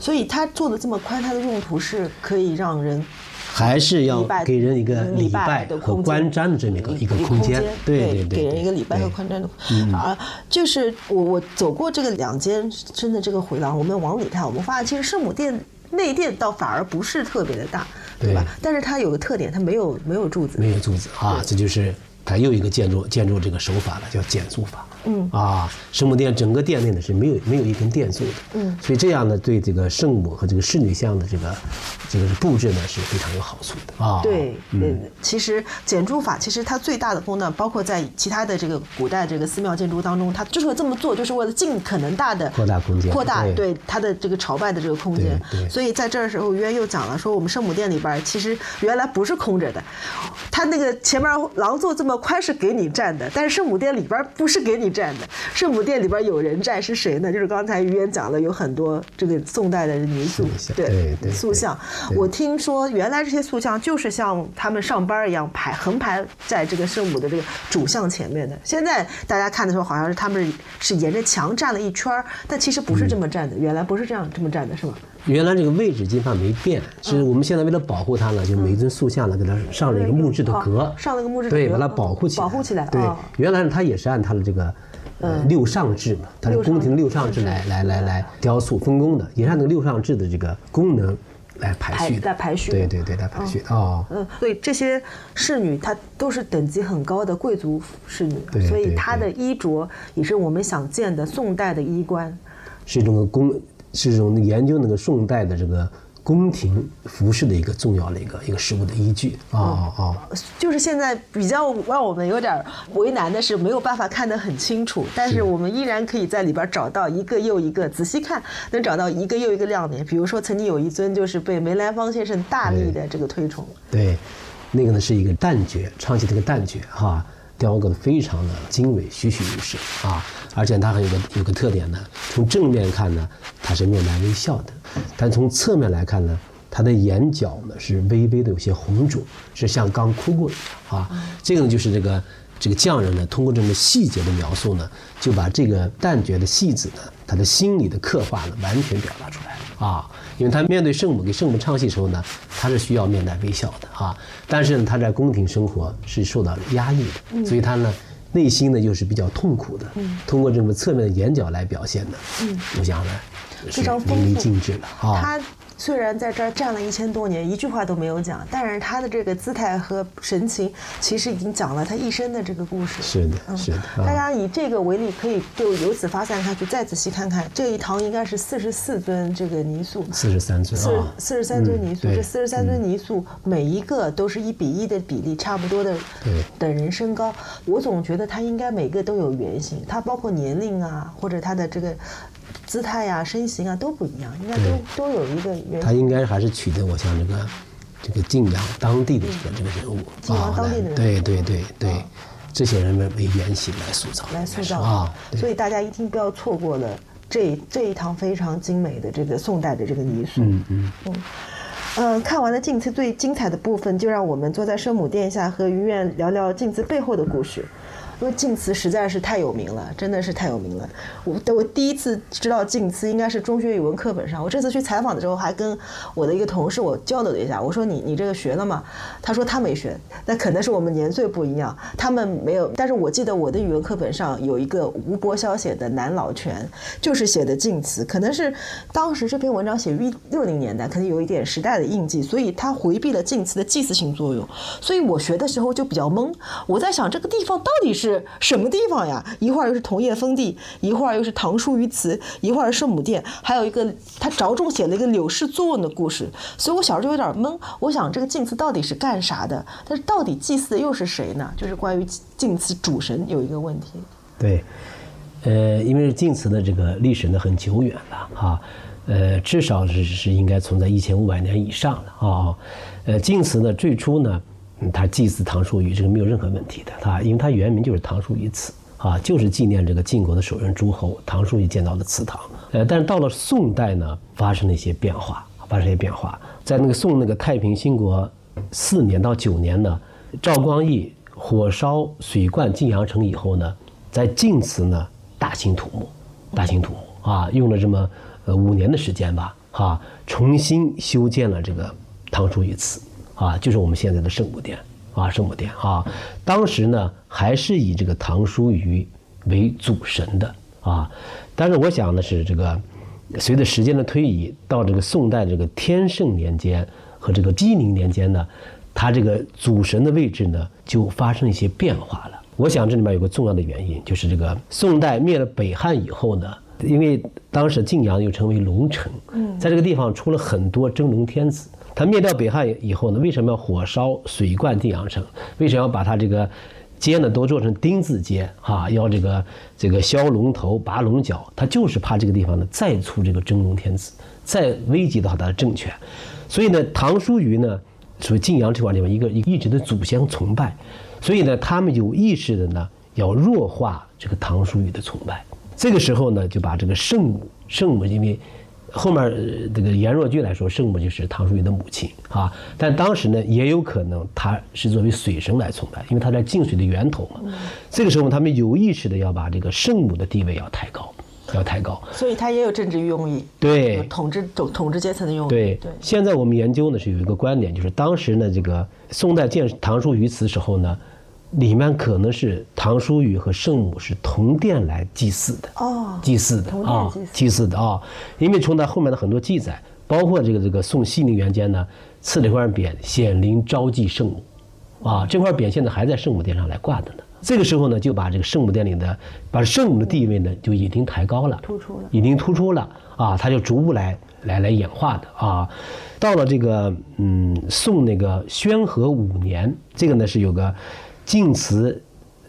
所以它做的这么宽，它的用途是可以让人还是要给人一个嗯礼礼拜和观瞻的这么一个一个空间，对对对，给人一个礼拜和对宽瞻的啊，就是我我走过这个两间真的这个回廊，我们往里看，我们发现其实圣母殿内殿倒反而不是特别的大，对吧？但是它有个特点，它没有没有柱子，没有柱子啊，这就是它又一个建筑建筑这个手法了，叫减柱法。嗯啊，圣母殿整个殿内呢是没有没有一根电柱的。嗯，所以这样呢，对这个圣母和这个侍女像的这个这个布置呢是非常有好处的啊。对，嗯，其实简柱法其实它最大的功能，包括在其他的这个古代这个寺庙建筑当中，它之所以这么做，就是为了尽可能大的扩大空间扩大对对它的这个朝拜的这个空间。所以在这儿时候，渊又讲了说，我们圣母殿里边其实原来不是空着的，它那个前面廊座这么宽是给你站的，但是圣母殿里边不是给你站的，圣母殿里边有人站，是谁呢？就是刚才于渊讲的，有很多这个宋代的泥塑对对对塑像。我听说原来这些塑像就是像他们上班一样排横排在这个圣母的这个主像前面的。现在大家看的时候，好像是他们是沿着墙站了一圈儿，但其实不是这么站的，原来不是这样这么站的，是吗？原来这个位置基本上没变，是我们现在为了保护它呢，就每一尊塑像呢给它上了一个木质的壳哦，上了个木质的对，把它保护起来，保护起来对哦，原来它也是按它的这个。呃，六上制嘛，它是宫廷六上制来来来来雕塑分工的，也是按那个六上制的这个功能来排排序的，来排序。对对对，来排序的哦。嗯，所以这些侍女她都是等级很高的贵族侍女，对所以她的衣着也是我们想见的宋代的衣冠。是一种宫，是一种研究那个宋代的这个宫廷服饰的一个重要的一个一个实物的依据啊啊。就是现在比较让我们有点为难的是，没有办法看得很清楚，但是我们依然可以在里边找到一个又一个，仔细看能找到一个又一个亮点。比如说，曾经有一尊就是被梅兰芳先生大力的这个推崇，对，那个呢是一个旦角，唱起这个旦角哈，雕刻的非常的精美，栩栩如生啊，而且它还有个有个特点呢，从正面看呢，它是面带微笑的，但从侧面来看呢，它的眼角呢是微微的有些红肿，是像刚哭过一样啊，这个呢就是这个。这个匠人呢，通过这么细节的描述呢，就把这个旦角的戏子呢，他的心理的刻画呢，完全表达出来了啊。因为他面对圣母给圣母唱戏的时候呢，他是需要面带微笑的啊。但是呢，他在宫廷生活是受到压抑的，所以他呢内心呢又是比较痛苦的。通过这么侧面的眼角来表现的，我想呢是非常淋漓尽致了啊。他虽然在这儿站了一千多年，一句话都没有讲，但是他的这个姿态和神情，其实已经讲了他一生的这个故事。是的，是的。啊大家以这个为例，可以就由此发散开去，再仔细看看这一堂应该是四十四尊这个泥塑，四十三尊四啊，四十三尊泥塑，这四十三尊泥塑每一个都是一比一的比例，差不多的对等人身高。我总觉得他应该每个都有原型，他包括年龄啊，或者他的这个姿态呀、身形啊都不一样，应该都都有一个原他。应该还是取得我像这个这个晋阳当地的这个这个人物晋阳当地的人对对对对，这些人们为原型来塑造来塑造啊，所以大家一定不要错过了这这一堂非常精美的这个宋代的这个泥塑。嗯嗯。嗯，看完了晋祠最精彩的部分，就让我们坐在圣母殿下和于院聊聊晋祠背后的故事。因为晋祠实在是太有名了，真的是太有名了。我我第一次知道晋祠应该是中学语文课本上。我这次去采访的时候，还跟我的一个同事我交流了一下，我说你你这个学了吗？他说他没学，那可能是我们年岁不一样，他们没有。但是我记得我的语文课本上有一个吴伯霄写的《南老泉》，就是写的晋祠，可能是当时这篇文章写于六零年代，可能有一点时代的印记，所以他回避了晋祠的祭祀性作用。所以我学的时候就比较懵，我在想这个地方到底是是什么地方呀？一会儿又是桐叶封地，一会儿又是唐书于祠，一会儿圣母殿，还有一个他着重写了一个柳氏作问的故事。所以我小时候就有点懵，我想这个晋祠到底是干啥的？但是到底祭祀的又是谁呢？就是关于晋祠主神有一个问题。对，呃，因为晋祠的这个历史呢很久远了哈，呃，至少是是应该存在一千五百年以上了啊。呃，晋祠呢最初呢，嗯他祭祀唐叔虞这个没有任何问题的，他因为他原名就是唐叔虞祠。啊，就是纪念这个晋国的首任诸侯唐叔虞建造的祠堂。呃，但是到了宋代呢，发生了一些变化，发生一些变化。在那个宋那个太平兴国四年到九年呢，赵光义火烧水灌晋阳城以后呢，在晋祠呢大兴土木，大兴土木啊，用了这么呃五年的时间吧，哈，重新修建了这个唐书御祠啊，就是我们现在的圣母殿啊，圣母殿啊。当时呢，还是以这个唐叔虞为主神的啊。但是我想呢，是这个随着时间的推移，到这个宋代这个天圣年间和这个熙宁年间呢，他这个主神的位置呢就发生一些变化了。我想这里面有个重要的原因，就是这个宋代灭了北汉以后呢，因为当时晋阳又称为龙城，在这个地方出了很多真龙天子。他灭掉北汉以后呢，为什么要火烧水灌晋阳城？为什么要把他这个？街呢都做成丁字街，哈，要这个这个削龙头、拔龙角，他就是怕这个地方呢再出这个真龙天子，再危及到他的政权。所以呢，唐叔虞呢，属于晋阳这块地方一个一直的祖先崇拜，所以呢，他们有意识的呢要弱化这个唐叔虞的崇拜。这个时候呢，就把这个圣母，圣母因为。后面这个颜若君来说，圣母就是唐叔虞的母亲啊。但当时呢，也有可能她是作为水神来崇拜，因为她在净水的源头嘛。这个时候，他们有意识的要把这个圣母的地位要抬高，要抬高。所以它也有政治用意，对，统治统统治阶层的用意。对对。现在我们研究呢是有一个观点，就是当时呢这个宋代建唐叔虞祠时候呢。里面可能是唐叔虞和圣母是同殿来祭祀的哦，祭祀的啊，祭祀的啊，因为从他后面的很多记载，包括这个这个宋熙宁年间呢，赐了一块匾“显灵昭祭圣母”，啊，这块匾现在还在圣母殿上来挂着呢。这个时候呢，就把这个圣母殿里的，把圣母的地位呢就已经抬高了，突出了，已经突出了啊，他就逐步来来来演化的啊。到了这个嗯宋那个宣和五年，这个呢是有个。晋祠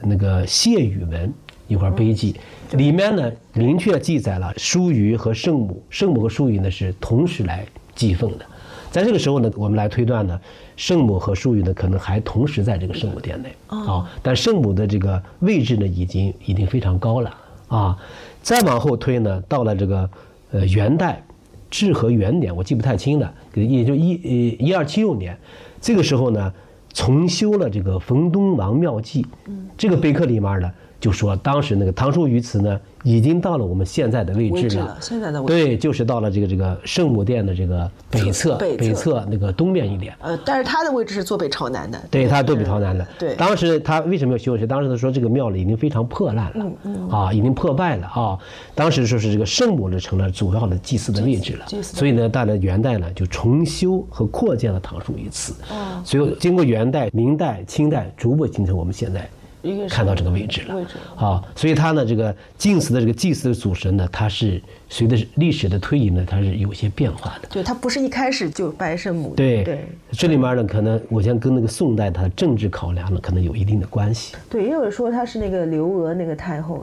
那个谢宇文一块碑记，里面呢明确记载了叔虞和圣母，圣母和叔虞呢是同时来祭奉的。在这个时候呢，我们来推断呢，圣母和叔虞呢可能还同时在这个圣母殿内啊。但圣母的这个位置呢，已经已经非常高了啊。再往后推呢，到了这个呃元代至和元年，我记不太清了，也就一呃一二七六年，这个时候呢。重修了这个冯东王庙记，这个碑刻里面呢，就说当时那个唐叔鱼祠呢。已经到了我们现在的位置了，现在的位置对，就是到了这个这个圣母殿的这个北侧，北侧那个东面一点。呃，但是它的位置是坐北朝南的。对，它坐北朝南的。对，当时他为什么要修？是当时他说这个庙里已经非常破烂了，啊，已经破败了啊。当时说是这个圣母呢成了主要的祭祀的位置了，所以呢，到了元代呢就重修和扩建了唐叔鱼祠。啊，所以经过元代、明代、清代，逐步形成我们现在。看到这个位置了，啊，所以他呢，这个晋祠的这个祭祀的主神呢，他是随着历史的推移呢，它是有些变化的。对，它不是一开始就拜圣母。对对，这里面呢，可能我想跟那个宋代它的政治考量呢，可能有一定的关系。对，也有人说他是那个刘娥那个太后，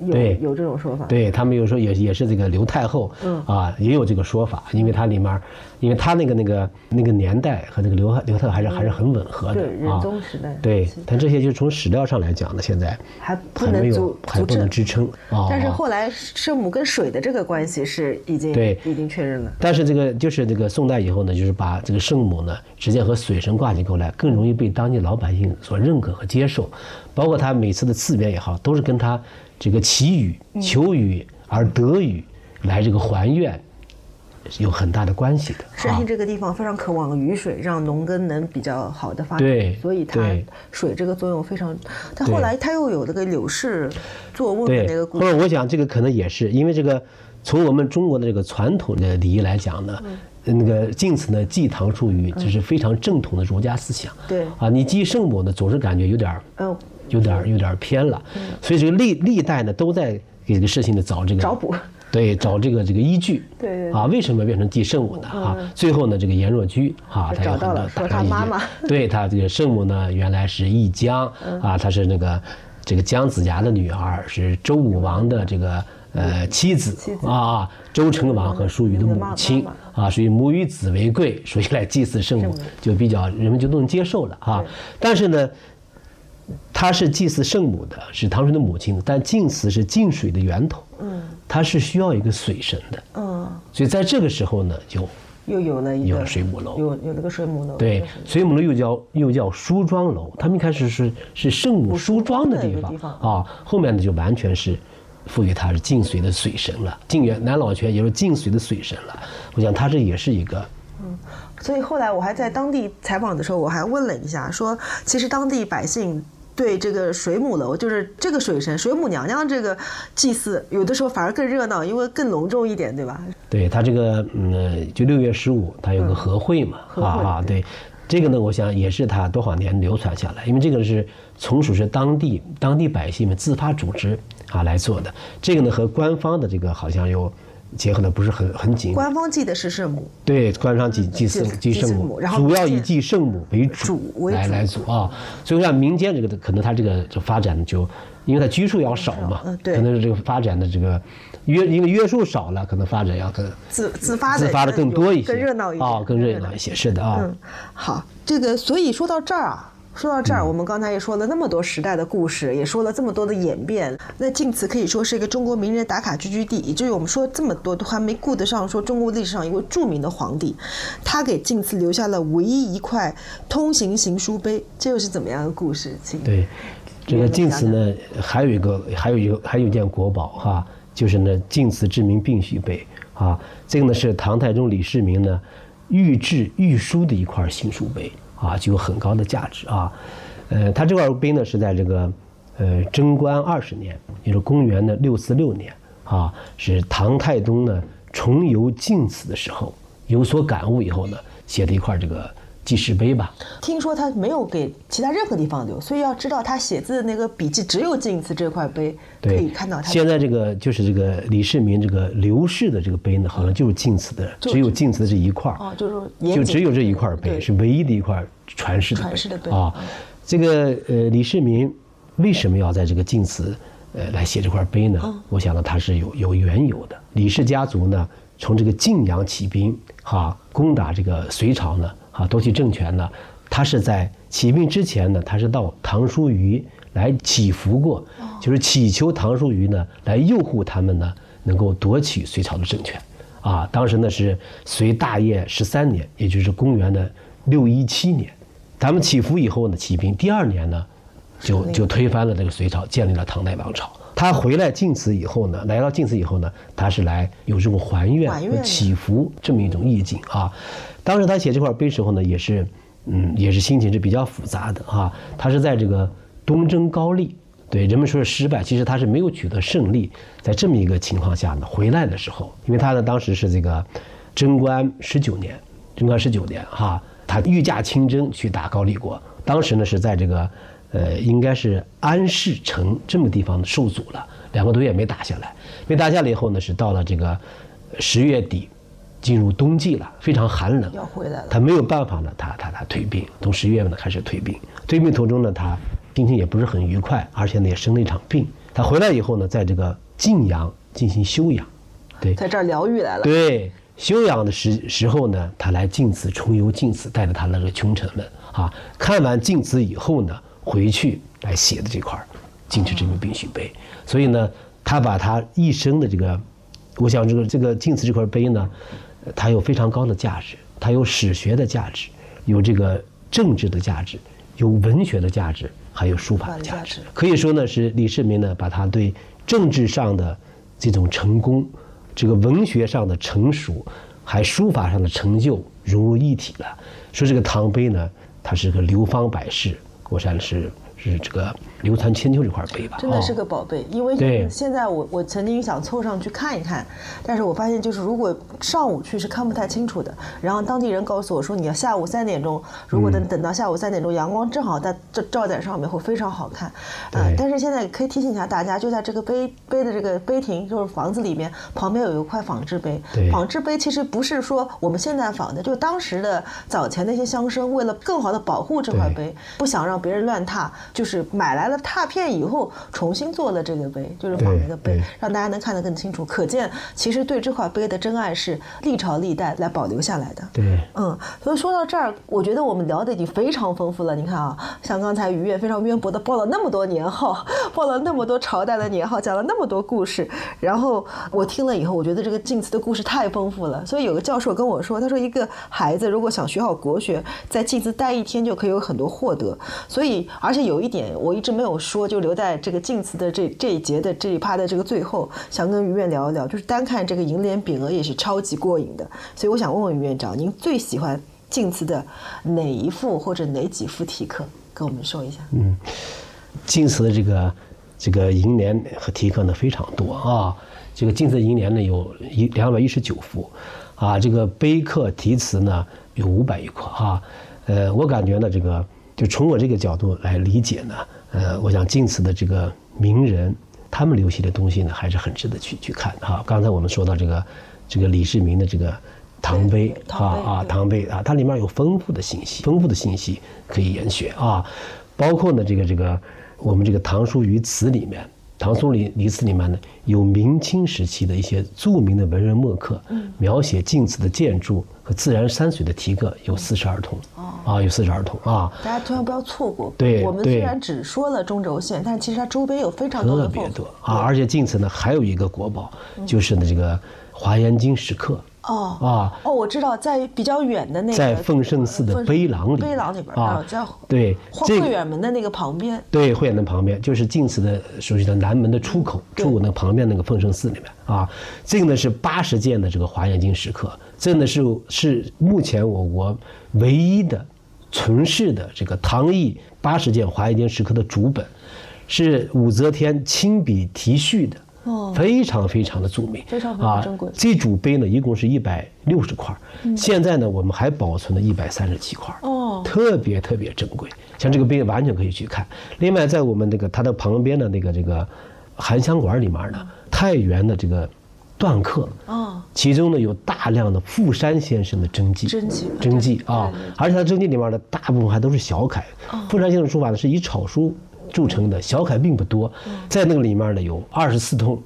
有有这种说法。对他们有时候也也是这个刘太后，嗯啊，也有这个说法，因为它里面。因为他那个那个那个年代和这个刘刘特还是还是很吻合的啊。对，仁宗时代。对，但这些就是从史料上来讲呢，现在还不能有还不能支撑啊。但是后来圣母跟水的这个关系是已经对已经确认了。但是这个就是这个宋代以后呢，就是把这个圣母呢直接和水神挂起钩来，更容易被当地老百姓所认可和接受。包括他每次的赐匾也好，都是跟他这个祈雨、求雨而得雨来这个还愿。有很大的关系的。山西这个地方非常渴望雨水，让农耕能比较好的发展。对，所以它水这个作用非常。但后来它又有这个柳氏做瓮的那个故事。或者我想这个可能也是因为这个，从我们中国的这个传统的礼仪来讲呢，那个敬祠呢祭唐叔虞，这是非常正统的儒家思想。对。啊，你祭圣母呢，总是感觉有点儿，嗯，有点儿有点儿偏了。所以这个历历代呢都在给这个事情呢找这个找补。对，找这个这个依据，对啊，为什么变成祭圣母呢？啊，最后呢，这个颜若居啊，他有很多打开依据。对他这个圣母呢，原来是一江啊，她是那个这个姜子牙的女儿，是周武王的这个呃妻子啊，周成王和叔虞的母亲啊，所以母与子为贵，所以来祭祀圣母就比较人们就都能接受了啊。但是呢，他是祭祀圣母的，是唐玄的母亲，但晋祠是晋水的源头。嗯它是需要一个水神的，嗯，所以在这个时候呢，就又有了一个有了水母楼有有了个水母楼。对水母楼又叫又叫梳妆楼，他们一开始是是圣母梳妆的地方啊，后面呢就完全是赋予它是晋水的水神了，晋元南老泉也是晋水的水神了。我想它这也是一个嗯所以后来我还在当地采访的时候，我还问了一下，说其实当地百姓对这个水母楼，就是这个水神水母娘娘这个祭祀，有的时候反而更热闹，因为更隆重一点，对吧？对它这个嗯，就六月十五它有个和会嘛，啊对。这个呢，我想也是它多少年流传下来，因为这个是从属是当地当地百姓们自发组织啊来做的。这个呢和官方的这个好像又结合的不是很很紧。官方祭的是圣母，对，官方祭祭圣祭祭圣母然后主要以祭圣母为主主来来做啊。所以像，民间这个可能它这个就发展就，因为它基数要少嘛嗯，对可能是这个发展的这个约因为约束少了，可能发展要更自自发的自发的更多一些，更热闹一些啊，更热闹一些。是的啊嗯，，好，这个所以说到这儿啊。说到这儿，嗯我们刚才也说了那么多时代的故事，也说了这么多的演变。那晋祠可以说是一个中国名人打卡聚居地，以至于我们说这么多都还没顾得上说中国历史上一位著名的皇帝，他给晋祠留下了唯一一块通行行书碑，这又是怎么样的故事？请对，这个晋祠呢，还有一个，还有一个，还有一件国宝哈，就是呢晋祠志明并序碑啊，这个呢是唐太宗李世民呢御制御书的一块行书碑啊，具有很高的价值啊。呃，他这块碑呢是在这个呃贞观二十年，也就是公元的六四六年啊，是唐太宗呢重游晋祠的时候有所感悟以后呢写的一块这个记事碑吧。听说他没有给其他任何地方留，所以要知道他写字的那个笔记只有晋祠这块碑可，以看到他。现在这个就是这个李世民这个刘氏的这个碑呢，好像就是晋祠的，只有晋祠的这一块儿哦就是就只有这一块碑，是唯一的一块传世的传世的碑啊。这个呃，李世民为什么要在这个晋祠呃来写这块碑呢？嗯我想呢，他是有有缘由的。李氏家族呢，从这个晋阳起兵哈，攻打这个隋朝呢，哈夺取政权呢，他是在起兵之前呢，他是到唐叔虞来祈福过，就是祈求唐叔虞呢来诱护他们呢能够夺取隋朝的政权。啊，当时呢是隋大业十三年，也就是公元的六一七年，咱们起伏以后呢，起兵第二年呢，就就推翻了这个隋朝，建立了唐代王朝。他回来晋祠以后呢，来到晋祠以后呢，他是来有这种还愿和祈福这么一种意境啊。当时他写这块碑时候呢，也是，嗯，也是心情是比较复杂的啊。他是在这个东征高丽，对人们说是失败，其实他是没有取得胜利。在这么一个情况下呢，回来的时候，因为他呢当时是这个贞观十九年，贞观十九年哈，他御驾亲征去打高丽国，当时呢是在这个呃应该是安市城这么地方受阻了，两个多月没打下来，没打下来以后呢是到了这个十月底。进入冬季了，非常寒冷，要回来了他没有办法呢，他他他退兵，从十一月份呢开始退兵。退兵途中呢，他心情也不是很愉快，而且呢也生了一场病。他回来以后呢，在这个晋阳进行休养，对在这儿疗愈来了。对，休养的时时候呢，他来晋祠重游晋祠，带着他那个穷臣们啊，看完晋祠以后呢，回去来写的这块儿《晋祠之名并序碑》。所以呢，他把他一生的这个，我想这个这个晋祠这块碑呢，呃它有非常高的价值，它有史学的价值，有这个政治的价值，有文学的价值，还有书法的价值。可以说呢，是李世民呢，把他对政治上的这种成功，这个文学上的成熟，还书法上的成就融入一体了。说这个唐碑呢，它是个流芳百世，我想是是这个流传千秋这块碑吧。真的是哦个宝贝，因为现在我我曾经想凑上去看一看，但是我发现就是如果上午去是看不太清楚的。然后当地人告诉我说，你要下午三点钟，如果等等到下午三点钟，阳光正好在照照在上面，会非常好看。呃，但是现在可以提醒一下大家，就在这个碑碑的这个碑亭，就是房子里面旁边有一块仿制碑。仿制碑其实不是说我们现在仿的，就当时的早前那些乡绅为了更好的保护这块碑，不想让别人乱踏，就是买来了了拓片以后重新做了这个碑，就是仿那个碑，让大家能看得更清楚。可见其实对这块碑的真爱是历朝历代来保留下来的。对，嗯，所以说到这儿，我觉得我们聊的已经非常丰富了。你看啊，像刚才于越非常渊博的报了那么多年号，报了那么多朝代的年号，讲了那么多故事，然后我听了以后，我觉得这个晋祠的故事太丰富了。所以有个教授跟我说，他说一个孩子如果想学好国学，在晋祠待一天就可以有很多获得。所以，而且有一点我一直没有说，就留在这个晋祠的这这一节的这一趴的这个最后，想跟于院聊一聊，就是单看这个楹联匾额也是超级过瘾的。所以我想问问于院长，您最喜欢晋祠的哪一幅或者哪几幅题刻？跟我们说一下。嗯，晋祠的这个这个楹联和题刻呢非常多啊。这个晋祠楹联呢有一两百一十九幅，啊，这个碑刻题词呢有五百余块啊。呃，我感觉呢，这个就从我这个角度来理解呢，呃，我想晋祠的这个名人他们留下的东西呢还是很值得去去看的哈。刚才我们说到这个这个李世民的这个唐碑啊啊唐碑啊，它里面有丰富的信息，丰富的信息可以研学啊，包括呢这个这个我们这个《唐书于词》里面。唐宋礼礼祠里面呢，有明清时期的一些著名的文人墨客，描写晋祠的建筑和自然山水的题刻有四十二通，啊，有四十二通啊！大家千万不要错过。对，我们虽然只说了中轴线，但其实它周边有非常多的特别多啊！而且晋祠呢还有一个国宝，就是呢这个《华严经》石刻。哦啊哦，我知道，在比较远的那个，在奉圣寺的碑廊里，碑廊里边啊，在对慧远门的那个旁边，对慧远门旁边，就是晋祠的熟悉的南门的出口，出口那旁边那个奉圣寺里面啊，这个呢是八十件的这个华严经石刻，这呢是是目前我国唯一的存世的这个唐译八十件华严经石刻的主本，是武则天亲笔题序的。哦，非常非常的著名，非常非常珍贵。这主碑呢，一共是一百六十块，现在呢，我们还保存了一百三十七块，哦，特别特别珍贵。像这个碑完全可以去看。另外，在我们这个它的旁边的那个这个含香馆里面呢，太原的这个篆刻，哦，其中呢有大量的富山先生的真迹，真迹，真迹啊，而且他真迹里面的大部分还都是小楷。富山先生书法呢是以草书。铸成的小楷并不多，在那个里面呢有二十四通，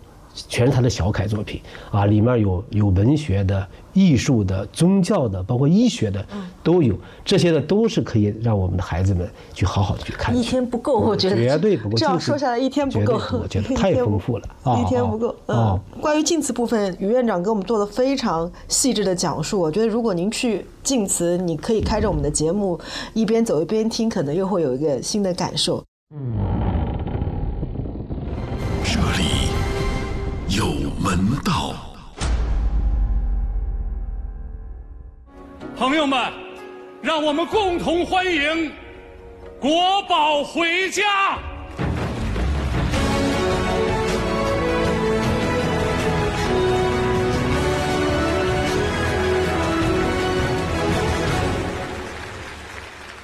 全是他的小楷作品啊，里面有有文学的、艺术的、宗教的，包括医学的都有，这些呢都是可以让我们的孩子们去好好的去看。一天不够，我觉得绝对不够。这样说下来一天不够，我觉得太 丰富了，一天不够。嗯，关于晋祠部分，于院长给我们做了非常细致的讲述。我觉得如果您去晋祠，你可以开着我们的节目一边走一边听，可能又会有一个新的感受。这里有门道，朋友们，让我们共同欢迎国宝回家。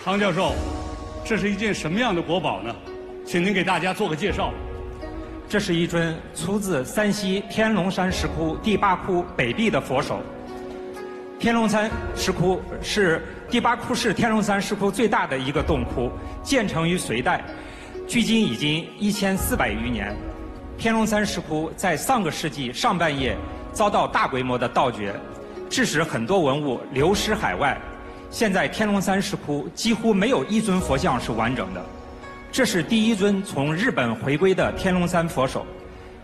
唐教授。这是一件什么样的国宝呢？请您给大家做个介绍。这是一尊出自山西天龙山石窟第八窟北壁的佛手。天龙山石窟是第八窟是天龙山石窟最大的一个洞窟，建成于隋代，距今已经一千四百余年。天龙山石窟在上个世纪上半叶遭到大规模的盗掘，致使很多文物流失海外。现在天龙山石窟几乎没有一尊佛像是完整的，这是第一尊从日本回归的天龙山佛手。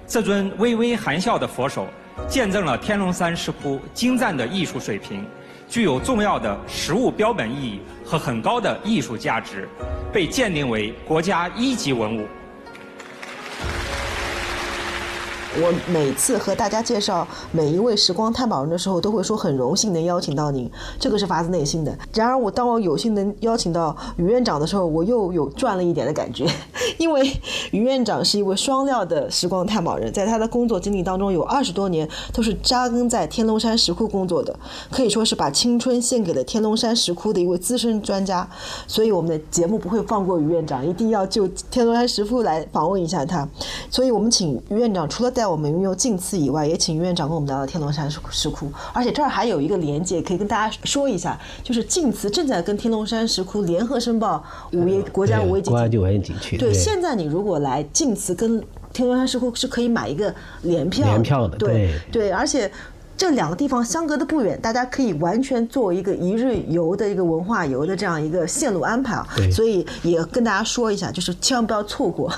这尊微微含笑的佛手，见证了天龙山石窟精湛的艺术水平，具有重要的实物标本意义和很高的艺术价值，被鉴定为国家一级文物。我每次和大家介绍每一位时光探宝人的时候，都会说很荣幸能邀请到您，这个是发自内心的。然而，我当我有幸能邀请到于院长的时候，我又有赚了一点的感觉，因为于院长是一位双料的时光探宝人，在他的工作经历当中，有二十多年都是扎根在天龙山石窟工作的，可以说是把青春献给了天龙山石窟的一位资深专家。所以，我们的节目不会放过于院长，一定要就天龙山石窟来访问一下他。所以我们请于院长除了带带我们运用晋祠以外，也请院长跟我们聊聊天龙山石石窟。而且这儿还有一个连接，可以跟大家说一下，就是晋祠正在跟天龙山石窟联合申报五一国家五 A 景区。对，现在你如果来晋祠跟天龙山石窟是可以买一个联票，联票的，对对，而且。这两个地方相隔的不远，大家可以完全做一个一日游的一个文化游的这样一个线路安排啊。所以也跟大家说一下，就是千万不要错过。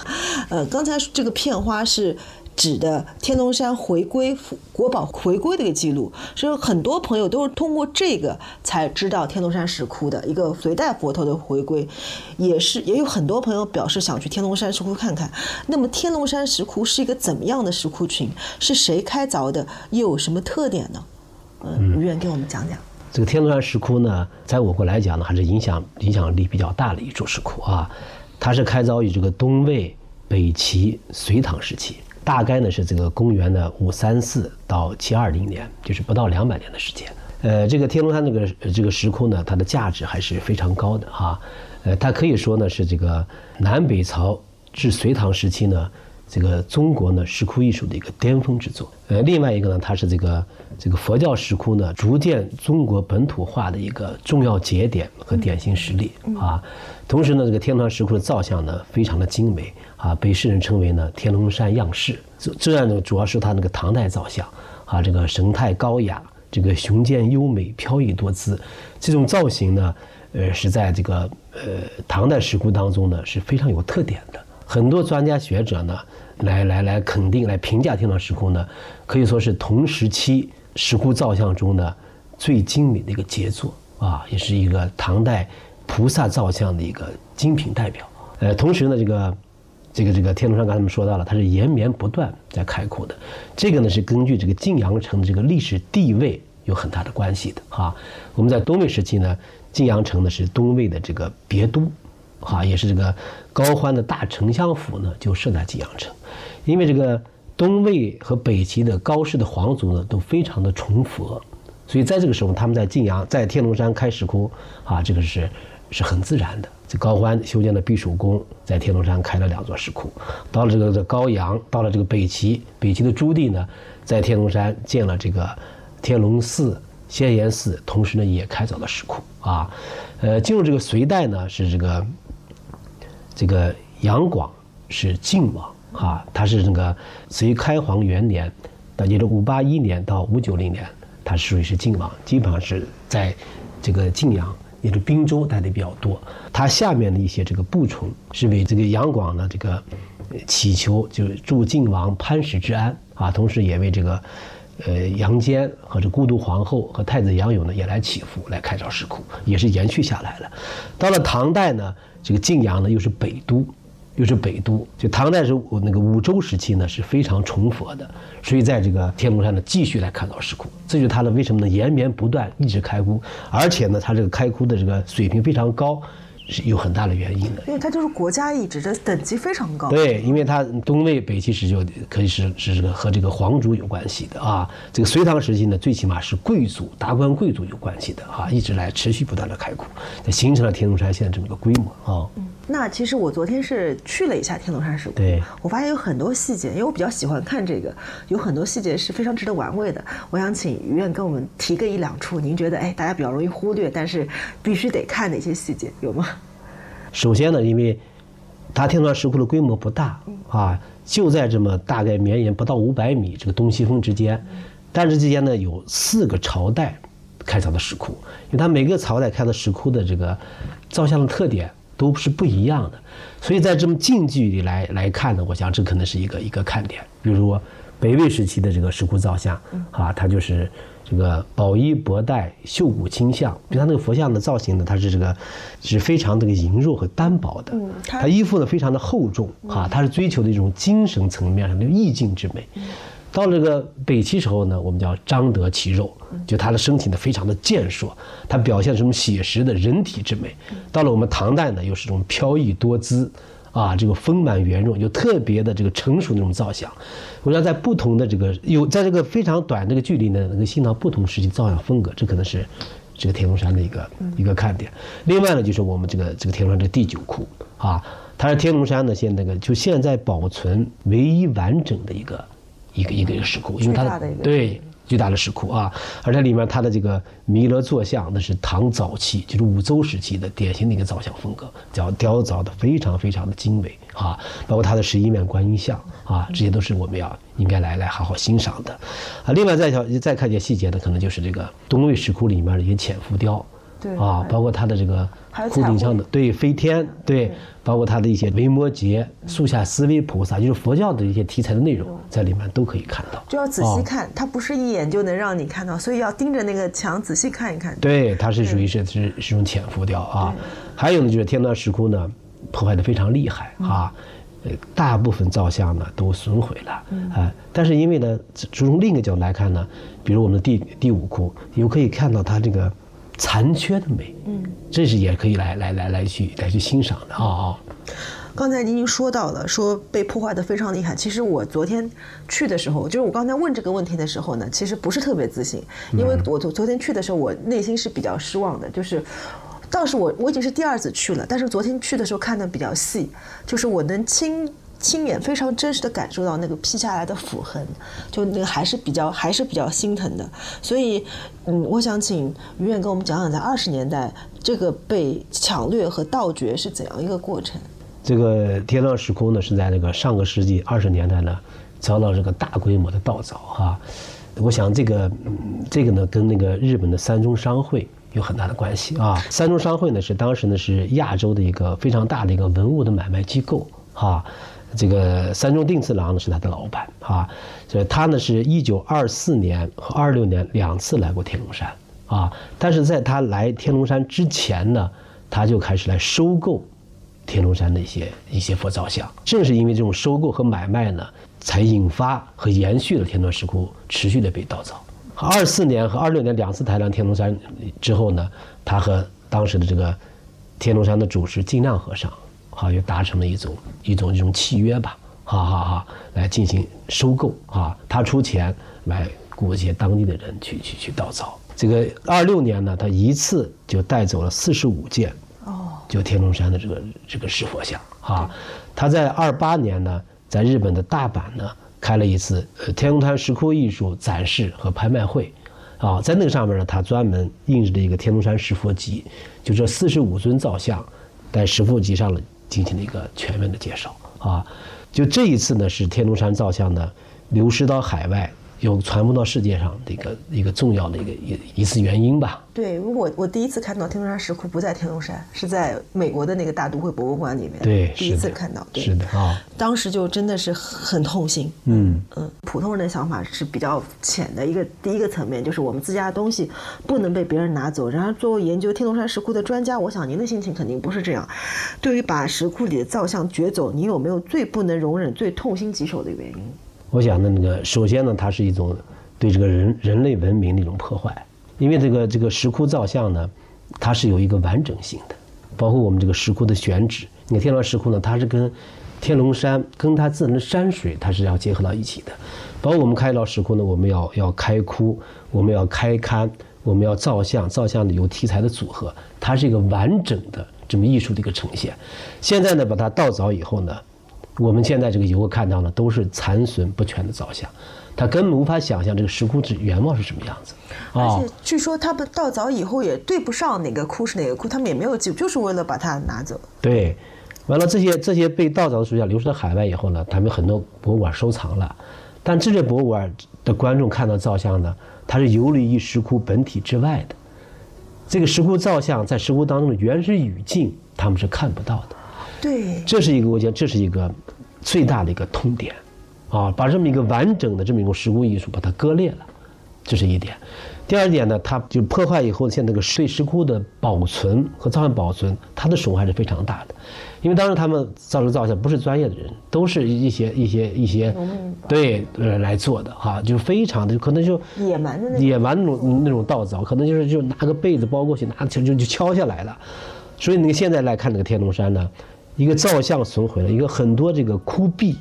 呃，刚才这个片花是。指的天龙山回归国宝回归的一个记录，所以很多朋友都是通过这个才知道天龙山石窟的一个隋代佛头的回归，也是也有很多朋友表示想去天龙山石窟看看。那么天龙山石窟是一个怎么样的石窟群？是谁开凿的？又有什么特点呢？嗯，于愿给我们讲讲。这个天龙山石窟呢，在我国来讲呢，还是影响影响力比较大的一处石窟啊。它是开凿于这个东魏、北齐、隋唐时期。大概呢是这个公元的五三四到七二零年，就是不到两百年的时间。呃，这个天龙山这个这个石窟呢，它的价值还是非常高的哈。呃，它可以说呢是这个南北朝至隋唐时期呢。这个中国呢石窟艺术的一个巅峰之作，呃，另外一个呢，它是这个这个佛教石窟呢逐渐中国本土化的一个重要节点和典型实例啊。同时呢，这个天龙石窟的造像呢非常的精美啊，被世人称为呢天龙山样式。这这样呢，主要是它那个唐代造像啊，这个神态高雅，这个雄健优美，飘逸多姿，这种造型呢，呃，是在这个呃唐代石窟当中呢是非常有特点的。很多专家学者呢。来来来，肯定来评价天龙石窟呢，可以说是同时期石窟造像中的最精美的一个杰作啊，也是一个唐代菩萨造像的一个精品代表。呃，同时呢，这个这个这个天龙山刚才我们说到了，它是延绵不断在开阔的，这个呢是根据这个晋阳城的这个历史地位有很大的关系的啊。我们在东魏时期呢，晋阳城呢是东魏的这个别都。哈，也是这个高欢的大丞相府呢，就设在晋阳城，因为这个东魏和北齐的高氏的皇族呢，都非常的崇佛，所以在这个时候，他们在晋阳，在天龙山开石窟，啊，这个是是很自然的。这高欢修建了避暑宫，在天龙山开了两座石窟，到了这个这高阳，到了这个北齐，北齐的朱棣呢，在天龙山建了这个天龙寺、仙岩寺，同时呢，也开凿了石窟啊。呃，进入这个隋代呢，是这个。这个杨广是晋王啊，他是那个隋开皇元年，也就是五八一年到五九零年，他属于是晋王，基本上是在这个晋阳，也是滨州带的比较多。他下面的一些这个部从是为这个杨广呢这个祈求，就是祝晋王潘石之安啊，同时也为这个呃杨坚和这孤独皇后和太子杨勇呢也来祈福，来开凿石窟，也是延续下来了。到了唐代呢。这个晋阳呢，又是北都，又是北都。就唐代是那个武周时期呢，是非常崇佛的，所以在这个天龙山呢，继续来看到石窟。这就是它的为什么呢？延绵不断，一直开窟，而且呢，它这个开窟的这个水平非常高。是有很大的原因的，因为它就是国家遗址，这等级非常高。对，因为它东魏、北齐时就可以是是这个和这个皇族有关系的啊。这个隋唐时期呢，最起码是贵族、达官贵族有关系的啊，一直来持续不断的开窟，形成了天龙山现在这么个规模啊。那其实我昨天是去了一下天龙山石窟，对我发现有很多细节，因为我比较喜欢看这个，有很多细节是非常值得玩味的。我想请于院跟我们提个一两处，您觉得哎，大家比较容易忽略，但是必须得看的一些细节有吗？首先呢，因为它天龙山石窟的规模不大啊，就在这么大概绵延不到五百米这个东西峰之间，但是之间呢有四个朝代开凿的石窟，因为它每个朝代开的石窟的这个造像的特点。都是不一样的，所以在这么近距离来来看呢，我想这可能是一个一个看点。比如说北魏时期的这个石窟造像，啊，它就是这个宝衣博带、秀骨清像，比如它那个佛像的造型呢，它是这个是非常这个羸弱和单薄的，它衣服呢非常的厚重，啊，它是追求的一种精神层面上的意境之美。到了这个北齐时候呢，我们叫张得其肉，就他的身体呢非常的健硕，他表现什么写实的人体之美。到了我们唐代呢，又是这种飘逸多姿，啊，这个丰满圆润，有特别的这个成熟那种造像。我要在不同的这个有在这个非常短这个距离呢，能够欣赏不同时期造像风格，这可能是这个天龙山的一个一个看点。另外呢，就是我们这个这个天龙山这第九窟啊，它是天龙山呢现那个就现在保存唯一完整的一个。一个一个一个石窟，因为它的对巨大的石窟啊，而且里面它的这个弥勒坐像，那是唐早期，就是武周时期的典型的一个造像风格，叫雕凿的非常非常的精美啊，包括它的十一面观音像啊，这些都是我们要应该来来好好欣赏的啊。另外再小再看一些细节呢，可能就是这个东魏石窟里面的一些浅浮雕。对啊，包括它的这个窟顶上的对飞天，对，包括它的一些维摩诘、树下思维菩萨，就是佛教的一些题材的内容，在里面都可以看到。就要仔细看，它不是一眼就能让你看到，所以要盯着那个墙仔细看一看。对，它是属于是是是种浅浮雕啊。还有呢，就是天罡石窟呢，破坏的非常厉害啊，呃，大部分造像呢都损毁了啊。但是因为呢，从另一个角度来看呢，比如我们的第第五窟，有可以看到它这个残缺的美，嗯，这是也可以来来来来去来去欣赏的啊啊。刚才您已经说到了，说被破坏的非常厉害。其实我昨天去的时候，就是我刚才问这个问题的时候呢，其实不是特别自信，因为我昨昨天去的时候，我内心是比较失望的，就是。倒是我我已经是第二次去了，但是昨天去的时候看的比较细，就是我能亲亲眼非常真实的感受到那个劈下来的斧痕，就那个还是比较还是比较心疼的。所以，嗯，我想请于远跟我们讲讲，在二十年代这个被抢掠和盗掘是怎样一个过程。这个天罡石窟呢，是在那个上个世纪二十年代呢，遭到这个大规模的盗凿哈。我想这个，嗯，这个呢，跟那个日本的三中商会有很大的关系啊。三中商会呢，是当时呢是亚洲的一个非常大的一个文物的买卖机构哈。这个三中定次郎呢是他的老板啊，所以他呢是一九二四年和二六年两次来过天龙山啊。但是在他来天龙山之前呢，他就开始来收购。天龙山的一些一些佛造像，正是因为这种收购和买卖呢，才引发和延续了天龙石窟持续的被盗凿。二四年和二六年两次抬梁天龙山之后呢，他和当时的这个天龙山的主持净亮和尚，哈，又达成了一种一种一种契约吧，哈哈哈，来进行收购啊，他出钱来雇一些当地的人去去去盗凿。这个二六年呢，他一次就带走了四十五件。哦就天龙山的这个这个石佛像啊，他在二八年呢，在日本的大阪呢开了一次呃天龙山石窟艺术展示和拍卖会，啊，在那个上面呢，他专门印制了一个天龙山石佛集，就这四十五尊造像，在石佛集上呢进行了一个全面的介绍啊，就这一次呢是天龙山造像呢流失到海外。有传播到世界上的一个一个重要的一个一一次原因吧。对，我我第一次看到天龙山石窟不在天龙山，是在美国的那个大都会博物馆里面。对，第一次看到。对是的啊。当时就真的是很痛心。嗯嗯，普通人的想法是比较浅的一个第一个层面，就是我们自家的东西不能被别人拿走。然而，作为研究天龙山石窟的专家，我想您的心情肯定不是这样。对于把石窟里的造像掘走，你有没有最不能容忍、最痛心疾首的原因？我想呢，那个首先呢，它是一种对这个人人类文明的一种破坏，因为这个这个石窟造像呢，它是有一个完整性的，包括我们这个石窟的选址。你看天龙石窟呢，它是跟天龙山跟它自然的山水，它是要结合到一起的。包括我们开凿石窟呢，我们要要开窟，我们要开龛，我们要造像，造像的有题材的组合，它是一个完整的这么艺术的一个呈现。现在呢，把它盗凿以后呢。我们现在这个游客看到的都是残损不全的造像，他根本无法想象这个石窟之原貌是什么样子。而且据说他们盗凿以后也对不上哪个窟是哪个窟，他们也没有记，就是为了把它拿走。对，完了这些这些被盗凿的石像流失到海外以后呢，他们很多博物馆收藏了，但这些博物馆的观众看到造像呢，它是游离于石窟本体之外的，这个石窟造像在石窟当中的原始语境他们是看不到的。对，这是一个我觉得这是一个最大的一个痛点，啊，把这么一个完整的这么一个石窟艺术把它割裂了，这是一点。第二点呢，它就破坏以后，现在这个对石窟的保存和造像保存，它的损害是非常大的。因为当时他们造这个造像不是专业的人，都是一些一些一些对呃来做的哈，就非常的可能就野蛮的野蛮那种那种盗凿，可能就是就拿个被子包过去，拿就就就敲下来了。所以你现在来看这个天龙山呢。一个造像损毁了，一个很多这个窟壁，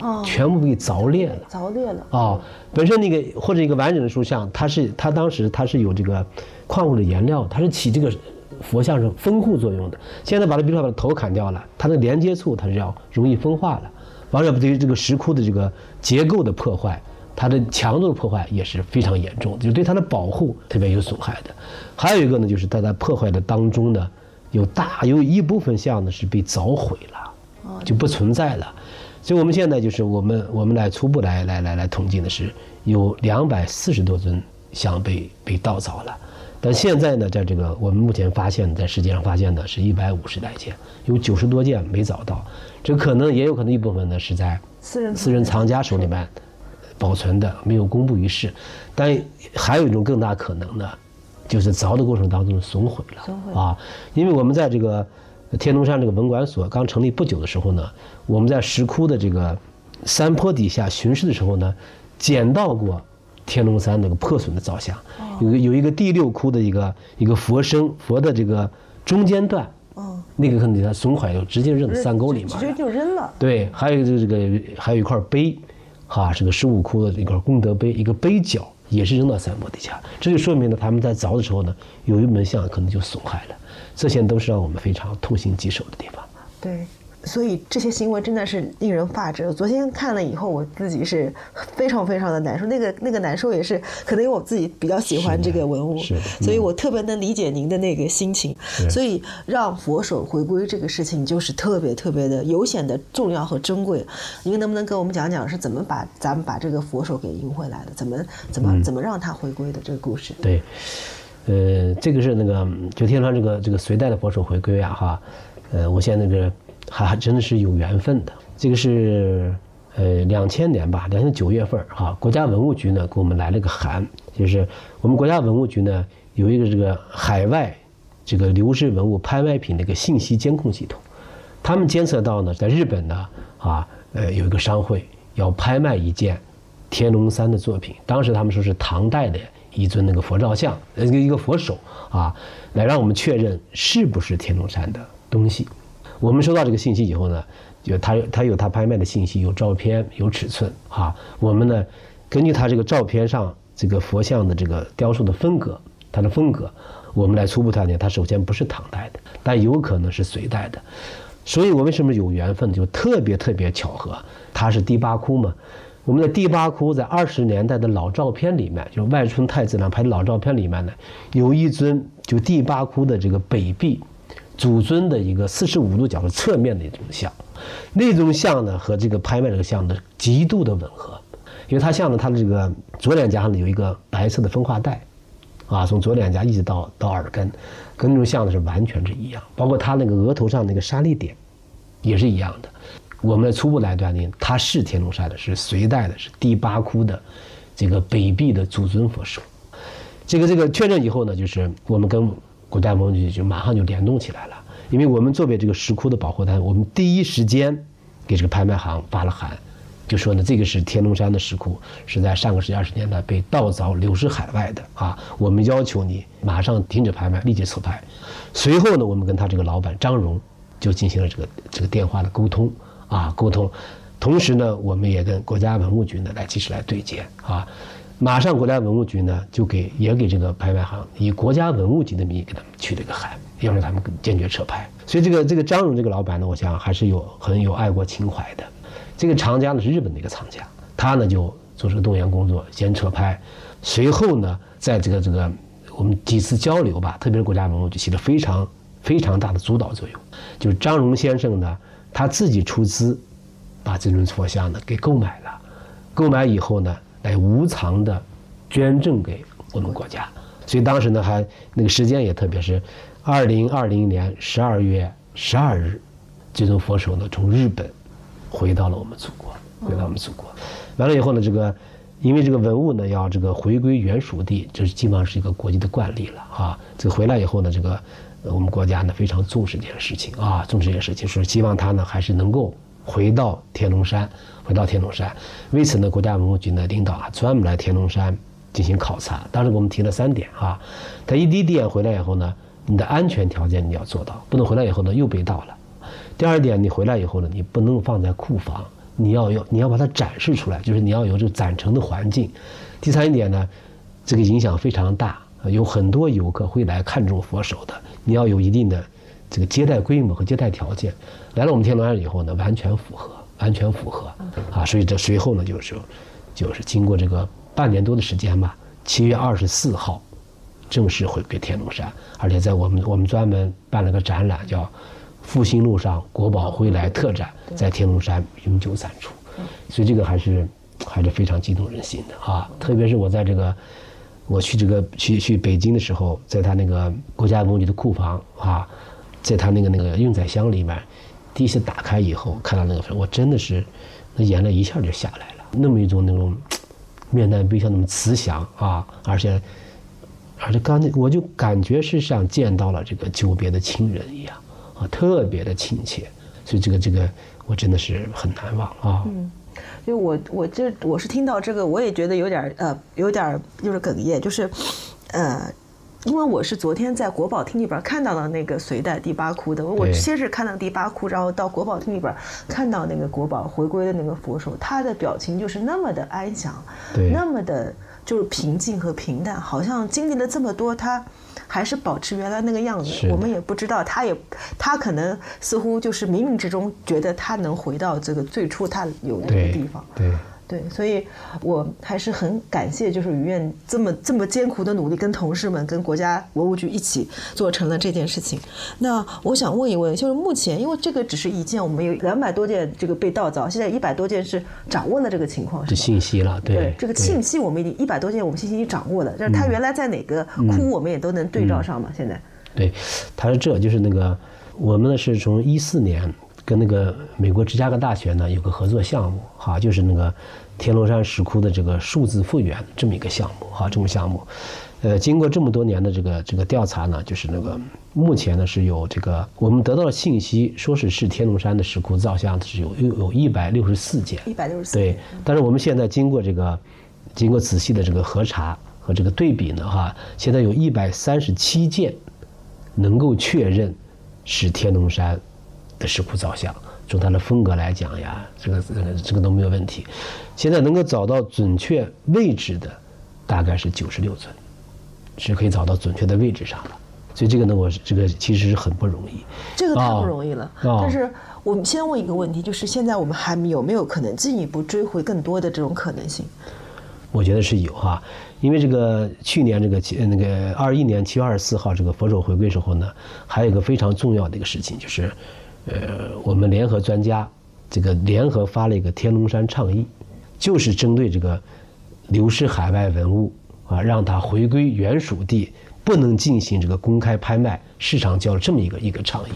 哦，全部被凿裂了。凿裂了。啊，本身那个或者一个完整的塑像，它是它当时它是有这个矿物的颜料，它是起这个佛像是丰护作用的。现在把它比如说把头砍掉了，它的连接处它是要容易风化了，完了对于这个石窟的这个结构的破坏它的强度的破坏也是非常严重，就对它的保护特别有损害的。还有一个呢，就是它在破坏的当中呢，有大有一部分像呢是被凿毁了，就不存在了。所以我们现在就是我们我们来初步来来来来统计的是有两百四十多尊像被被盗走了。但现在呢，在这个我们目前发现，在世界上发现的是一百五十来件，有九十多件没找到，这可能也有可能一部分呢是在私人私人藏家手里面保存的，没有公布于世。但还有一种更大可能呢，就是凿的过程当中损毁了损毁啊，因为我们在这个天龙山这个文管所刚成立不久的时候呢，我们在石窟的这个山坡底下巡视的时候呢，捡到过天龙山那个破损的造像，有个有一个第六窟的一个一个佛身佛的这个中间段，嗯，那个可能它损坏就直接扔山沟里面直接。就扔了。对，还有就是这个还有一块碑，哈，是个十五窟的一块功德碑，一个碑角也是扔到山坡底下，这就说明了他们在凿的时候呢，有一门像可能就损害了，这些都是让我们非常痛心疾首的地方。对，所以这些行为真的是令人发指。昨天看了以后，我自己是非常非常的难受。那个那个难受也是可能因为我自己比较喜欢这个文物，是所以我特别能理解您的那个心情。所以让佛手回归这个事情就是特别特别的有显的重要和珍贵。您能不能跟我们讲讲是怎么把咱们把这个佛手给赢回来的？怎么怎么怎么让它回归的这个故事？对，呃，这个是那个就天川这个这个隋代的佛手回归啊哈，呃，我现在这个还还真的是有缘分的。这个是呃两千年吧，两千九月份儿哈，国家文物局呢给我们来了个函，就是我们国家文物局呢有一个这个海外这个流失文物拍卖品的一个信息监控系统，他们监测到呢，在日本呢啊呃有一个商会要拍卖一件天龙山的作品，当时他们说是唐代的一尊那个佛照像，呃一个一个佛手啊，来让我们确认是不是天龙山的东西。我们收到这个信息以后呢，就他他有他拍卖的信息，有照片，有尺寸啊。我们呢，根据他这个照片上这个佛像的这个雕塑的风格，它的风格，我们来初步判定，它首先不是唐代的，但有可能是隋代的。所以我为什么有缘分，就特别特别巧合，它是第八窟嘛。我们的第八窟在二十年代的老照片里面，就是外村太子郎拍的老照片里面呢，有一尊就第八窟的这个北壁主尊的一个四十五度角的侧面的一种像，那种像呢和这个拍卖这个像呢极度的吻合，因为它像呢它的这个左脸颊上呢有一个白色的分化带，啊，从左脸颊一直到到耳根，跟那种像呢是完全是一样，包括它那个额头上那个沙粒点，也是一样的。我们初步来断定，它是天龙山的，是隋代的，是第八窟的这个北壁的祖尊佛手。这个这个确认以后呢，就是我们跟古代文物局就马上就联动起来了，因为我们作为这个石窟的保护单位，我们第一时间给这个拍卖行发了函，就说呢，这个是天龙山的石窟，是在上个世纪二十年代被盗凿流失海外的啊，我们要求你马上停止拍卖，立即撤拍。随后呢，我们跟他这个老板张荣就进行了这个这个电话的沟通啊，沟通，同时呢，我们也跟国家文物局呢来及时来对接啊。马上国家文物局呢就给也给这个拍卖行以国家文物局的名义给他们去了一个函，要求他们坚决撤拍。所以这个这个张荣这个老板呢，我想还是有很有爱国情怀的。这个厂家呢是日本的一个厂家，他呢就做这个动员工作，先撤拍，随后呢在这个这个我们几次交流吧，特别是国家文物局起了非常非常大的主导作用。就是张荣先生呢他自己出资把这尊佛像呢给购买了，购买以后呢。来无偿的捐赠给我们国家，所以当时呢还那个时间也特别是二零二零年十二月十二日，这尊佛手呢从日本回到了我们祖国，回到我们祖国。完了以后呢，这个因为这个文物呢要这个回归原属地，这是基本上是一个国际的惯例了啊。这个回来以后呢，这个我们国家呢非常重视这件事情啊，重视这件事情，是希望他呢还是能够回到天龙山。回到天龙山，为此呢，国家文物局呢领导啊专门来天龙山进行考察。当时给我们提了三点啊，他一第一点回来以后呢，你的安全条件你要做到，不能回来以后呢又被盗了。第二点，你回来以后呢，你不能放在库房，你要有你要把它展示出来，就是你要有这个展陈的环境。第三一点呢，这个影响非常大，有很多游客会来看中佛手的，你要有一定的这个接待规模和接待条件。来了我们天龙山以后呢，完全符合。完全符合，啊，所以这随后呢，就是就是经过这个半年多的时间吧，七月二十四号正式回归天龙山，而且在我们我们专门办了个展览，叫“复兴路上国宝归来特展”，在天龙山永久展出，所以这个还是还是非常激动人心的啊！特别是我在这个我去这个去去北京的时候，在他那个国家文物局的库房啊，在他那个那个运载箱里面，第一次打开以后看到那个，我真的是那眼泪一下就下来了，那么一种那种面带微笑那么慈祥啊，而且。而且刚才我就感觉是像见到了这个久别的亲人一样啊，特别的亲切，所以这个这个我真的是很难忘啊。嗯，就我我这我是听到这个，我也觉得有点呃有点就是哽咽，就是呃，因为我是昨天在国宝厅里边看到了那个隋代第八窟的，我先是看到第八窟，然后到国宝厅里边看到那个国宝回归的那个佛手，他的表情就是那么的安详，那么的。就是平静和平淡，好像经历了这么多，他还是保持原来那个样子。我们也不知道，他也他可能似乎就是冥冥之中觉得他能回到这个最初他有那个地方。对。对，所以我还是很感谢，就是于院这么这么艰苦的努力，跟同事们、跟国家文物局一起做成了这件事情。那我想问一问，就是目前，因为这个只是一件，我们有两百多件这个被盗凿，现在一百多件是掌握了这个情况，是信息了。对，这个信息我们已经一百多件，我们信息已经掌握了。就是它原来在哪个窟，我们也都能对照上嘛。现在，对，它是这就是那个，我们呢是从一四年。跟那个美国芝加哥大学呢有个合作项目，哈，就是那个天龙山石窟的这个数字复原这么一个项目，哈，这么项目，呃，经过这么多年的这个这个调查呢，就是那个目前呢是有这个我们得到的信息，说是是天龙山的石窟造像是有有有一百六十四件，一百六十四对，但是我们现在经过这个经过仔细的这个核查和这个对比呢，哈，现在有一百三十七件能够确认是天龙山。的石窟造像，从它的风格来讲呀，这个这个这个都没有问题。现在能够找到准确位置的，大概是九十六尊，是可以找到准确的位置上的。所以这个呢，我这个其实是很不容易。这个太不容易了。但是我们先问一个问题，就是现在我们还有没有可能进一步追回更多的这种可能性？我觉得是有哈，因为这个去年这个七那个二一年七月二十四号这个佛手回归时候呢，还有一个非常重要的一个事情就是。呃，我们联合专家，这个联合发了一个天龙山倡议，就是针对这个流失海外文物啊，让它回归原属地，不能进行这个公开拍卖、市场交易这么一个一个倡议。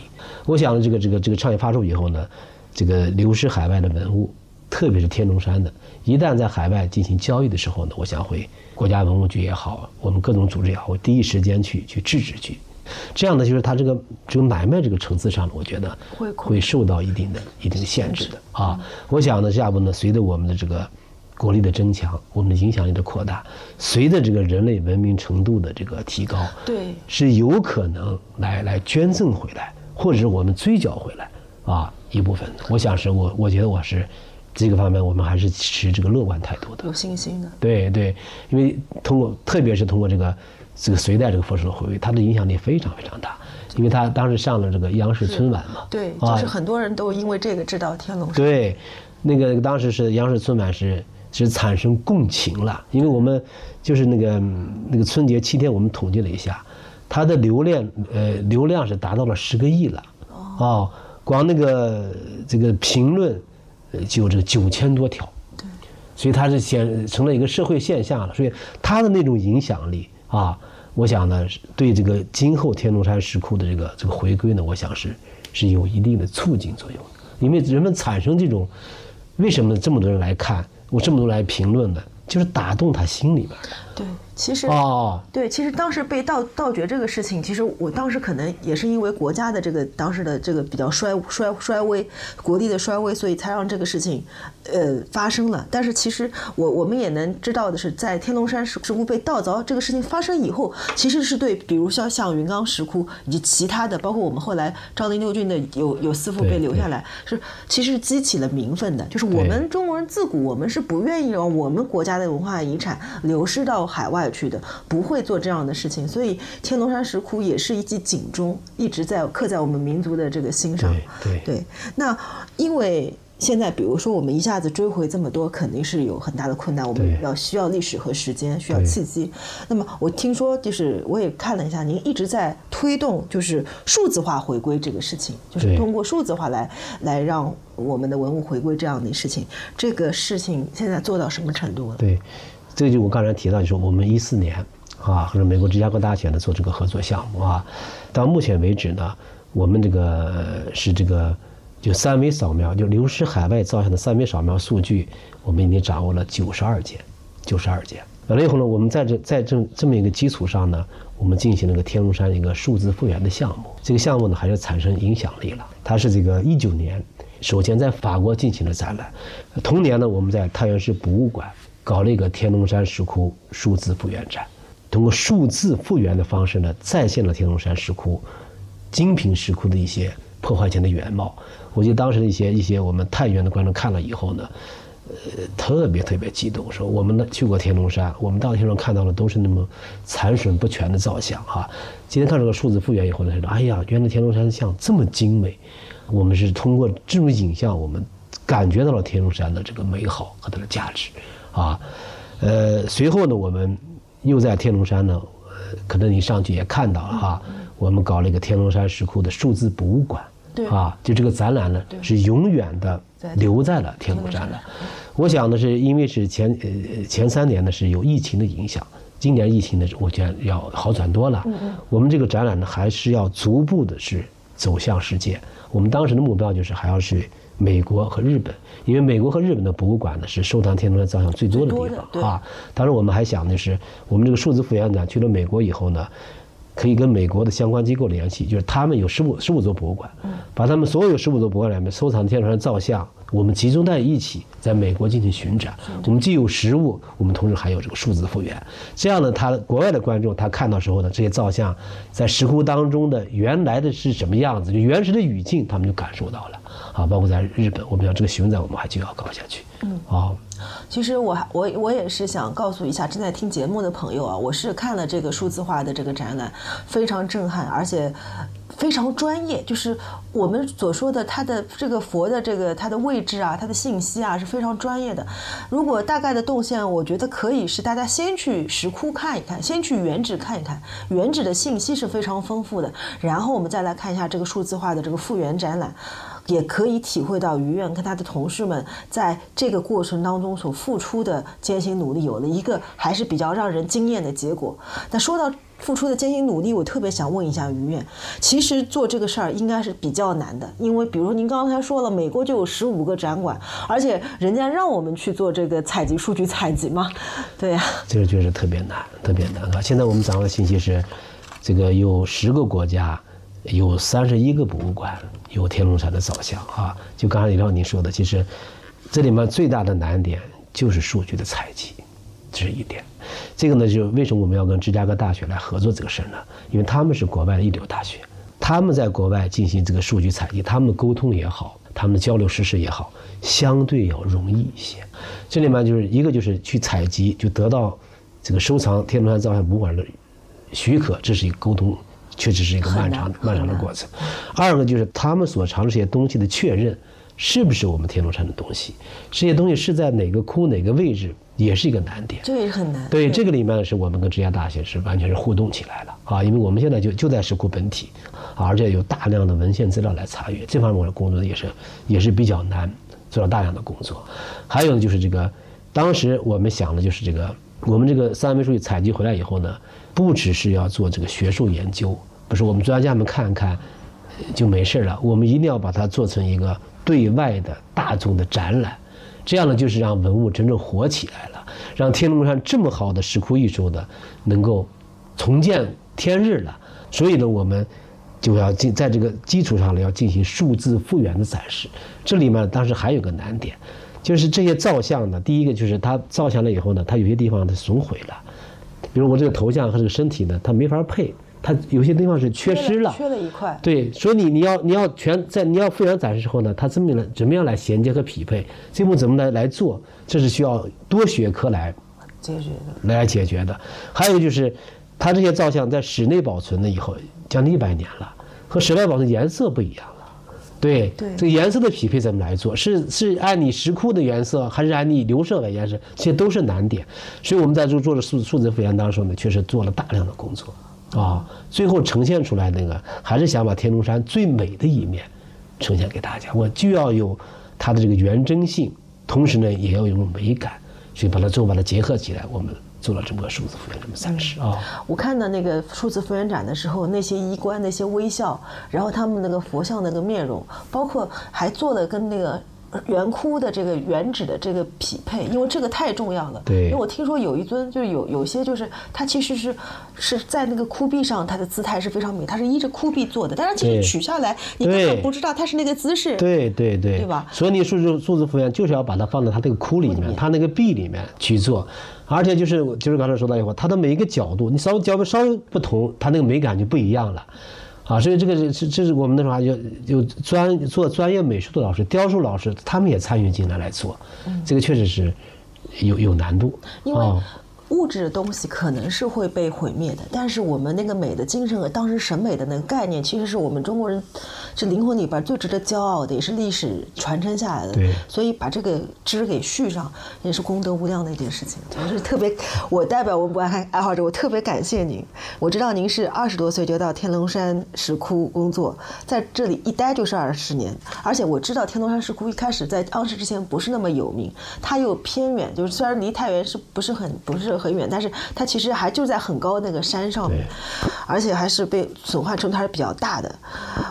我想，这个这个这个倡议发出以后呢，这个流失海外的文物，特别是天龙山的，一旦在海外进行交易的时候呢，我想会国家文物局也好，我们各种组织也好，会第一时间去去制止去。这样的就是它这个这个买卖这个层次上呢，我觉得会会受到一定的一定限制的啊。我想呢，下一步呢，随着我们的这个国力的增强，我们的影响力的扩大，随着这个人类文明程度的这个提高，对，是有可能来来捐赠回来，或者是我们追缴回来啊一部分。我想是我我觉得我是这个方面，我们还是持这个乐观态度的，有信心的。对对，因为通过特别是通过这个。这个隋代这个佛手的回归，它的影响力非常非常大，因为他当时上了这个央视春晚嘛，对，就是很多人都因为这个知道天龙山。对，那个当时是央视春晚是是产生共情了，因为我们就是那个那个春节七天，我们统计了一下，它的流量呃流量是达到了十个亿了，哦，光那个这个评论就这个九千多条，对，所以它是显成了一个社会现象了，所以它的那种影响力啊。我想呢，对这个今后天龙山石窟的这个这个回归呢，我想是是有一定的促进作用，因为人们产生这种，为什么这么多人来看，我这么多人来评论呢？就是打动他心里边。对。其实哦，对，其实当时被盗盗掘这个事情，其实我当时可能也是因为国家的这个当时的这个比较衰衰衰微，国力的衰微，所以才让这个事情，呃，发生了。但是其实我我们也能知道的是，在天龙山石石窟被盗凿这个事情发生以后，其实是对，比如像像云冈石窟以及其他的，包括我们后来昭陵六郡的有有四副被留下来，是其实激起了民愤的。就是我们中国人自古我们是不愿意让我们国家的文化遗产流失到海外。去的不会做这样的事情，所以天龙山石窟也是一记警钟，一直在刻在我们民族的这个心上。对对，那因为现在，比如说我们一下子追回这么多，肯定是有很大的困难。我们要需要历史和时间，需要契机。那么我听说，就是我也看了一下，您一直在推动就是数字化回归这个事情，就是通过数字化来来让我们的文物回归这样的事情。这个事情现在做到什么程度了？对，这就我刚才提到，就是我们一四年啊，和美国芝加哥大学呢做这个合作项目啊，到目前为止呢，我们这个是这个就三维扫描，就流失海外照相的三维扫描数据，我们已经掌握了九十二件，九十二件。完了以后呢，我们在这在这这么一个基础上呢，我们进行了个天龙山一个数字复原的项目。这个项目呢，还是产生影响力了。它是这个一九年，首先在法国进行了展览，同年呢，我们在太原市博物馆搞了一个天龙山石窟数字复原展，通过数字复原的方式呢，再现了天龙山石窟精品石窟的一些破坏前的原貌。我记得当时的一些一些我们太原的观众看了以后呢，呃，特别特别激动，说我们呢去过天龙山，我们到天龙看到的都是那么残损不全的造像哈。今天看这个数字复原以后呢，说哎呀，原来天龙山像这么精美，我们是通过这种影像，我们感觉到了天龙山的这个美好和它的价值啊。呃，随后呢，我们又在天龙山呢，呃，可能你上去也看到了哈，我们搞了一个天龙山石窟的数字博物馆。对啊，就这个展览呢，是永远的留在了天龙山了。我想呢，是因为是前呃前三年呢是有疫情的影响，今年疫情呢，我觉得要好转多了。我们这个展览呢，还是要逐步的是走向世界。我们当时的目标就是还要去美国和日本，因为美国和日本的博物馆呢是收藏天龙山造像最多的地方啊。当然，我们还想的是，我们这个数字复原展去了美国以后呢。可以跟美国的相关机构联系，就是他们有十五十五座博物馆，把他们所有十五座博物馆里面收藏天龙山造像，我们集中在一起，在美国进行巡展。我们既有实物，我们同时还有这个数字复原。这样呢，他国外的观众他看到时候呢，这些造像在石窟当中的原来的是什么样子，就原始的语境，他们就感受到了。啊，包括在日本，我们讲这个巡展，我们还就要搞下去。嗯，啊。其实我还我我也是想告诉一下正在听节目的朋友啊，我是看了这个数字化的这个展览，非常震撼，而且非常专业。就是我们所说的它的这个佛的这个它的位置啊，它的信息啊是非常专业的。如果大概的动线，我觉得可以是大家先去石窟看一看，先去原址看一看，原址的信息是非常丰富的。然后我们再来看一下这个数字化的这个复原展览。也可以体会到于院跟他的同事们在这个过程当中所付出的艰辛努力，有了一个还是比较让人惊艳的结果。那说到付出的艰辛努力，我特别想问一下于院，其实做这个事儿应该是比较难的，因为比如您刚才说了，美国就有十五个展馆，而且人家让我们去做这个采集数据采集嘛，对呀、这个确实特别难，特别难啊！现在我们掌握的信息是，这个有十个国家，有三十一个博物馆有天龙山的造像啊。就刚才李老您说的，其实这里面最大的难点就是数据的采集，这是一点。这个呢，就为什么我们要跟芝加哥大学来合作这个事儿呢？因为他们是国外的一流大学，他们在国外进行这个数据采集，他们的沟通也好，他们的交流实施也好，相对要容易一些。这里面就是一个就是去采集，就得到这个收藏天龙山造像博物馆的许可，这是一个沟通，确实是一个漫长漫长的过程。二个就是他们所藏这些东西的确认，是不是我们天龙山的东西？这些东西是在哪个窟哪个位置，也是一个难点。这个也是很难。对这个里面是我们跟职业大学是完全是互动起来了啊，因为我们现在就就在石窟本体，啊，而且有大量的文献资料来查阅，这方面我的工作也是也是比较难，做了大量的工作。还有呢，就是这个，当时我们想的就是这个，我们这个三维数据采集回来以后呢，不只是要做这个学术研究，不是我们专家们看看就没事了，我们一定要把它做成一个对外的大众的展览。这样呢，就是让文物真正活起来了，让天龙山这么好的石窟艺术呢，能够重见天日了。所以呢，我们就要进在这个基础上呢，要进行数字复原的展示。这里面当时还有个难点，就是这些造像呢，第一个就是它造下来以后呢，它有些地方它损毁了，比如我这个头像和这个身体呢，它没法配，它有些地方是缺失了，缺了一块。对，所以你你要你要全在你要复原展示之后呢，它怎么来怎么样来衔接和匹配，这步怎么来来做，这是需要多学科来解决的。来解决的。还有就是，它这些造像在室内保存了以后，将近一百年了，和室外保存颜色不一样了。对对这个颜色的匹配怎么来做？是是按你石窟的颜色，还是按你流射的颜色？这些都是难点。所以我们在做做的数数字复原当中呢，确实做了大量的工作啊，最后呈现出来那个还是想把天龙山最美的一面呈现给大家。我就要有它的这个原真性，同时呢也要有美感，所以把它最后把它结合起来，我们做了这么个数字复原这么三十啊。我看到那个数字复原展的时候，那些衣冠、那些微笑，然后他们那个佛像那个面容，包括还做的跟那个。圆窟的这个原址的这个匹配，因为这个太重要了。对因为我听说有一尊，就是有有些就是它其实是是在那个窟壁上，它的姿态是非常美，它是依着窟壁做的，但是其实取下来，你根本不知道它是那个姿势。对对对，对吧所以你数字数字复原就是要把它放到它这个窟里面，它那个壁里面去做，而且就是就是刚才说到一会儿，它的每一个角度，你稍微角度稍微不同，它那个美感就不一样了。啊，所以这个是是这是我们那时候还有有专做专业美术的老师、雕塑老师，他们也参与进来来做，这个确实是有有难度。因为啊物质的东西可能是会被毁灭的，但是我们那个美的精神和当时审美的那个概念，其实是我们中国人这灵魂里边最值得骄傲的，也是历史传承下来的。对所以把这个枝给续上，也是功德无量的一件事情。我是特别，我代表文博爱爱好者，我特别感谢您。我知道您是二十多岁就到天龙山石窟工作，在这里一待就是二十年，而且我知道天龙山石窟一开始在当时之前不是那么有名，它又偏远，就是虽然离太原是不是很不是很远，但是它其实还就在很高那个山上面，而且还是被损坏程度还是比较大的。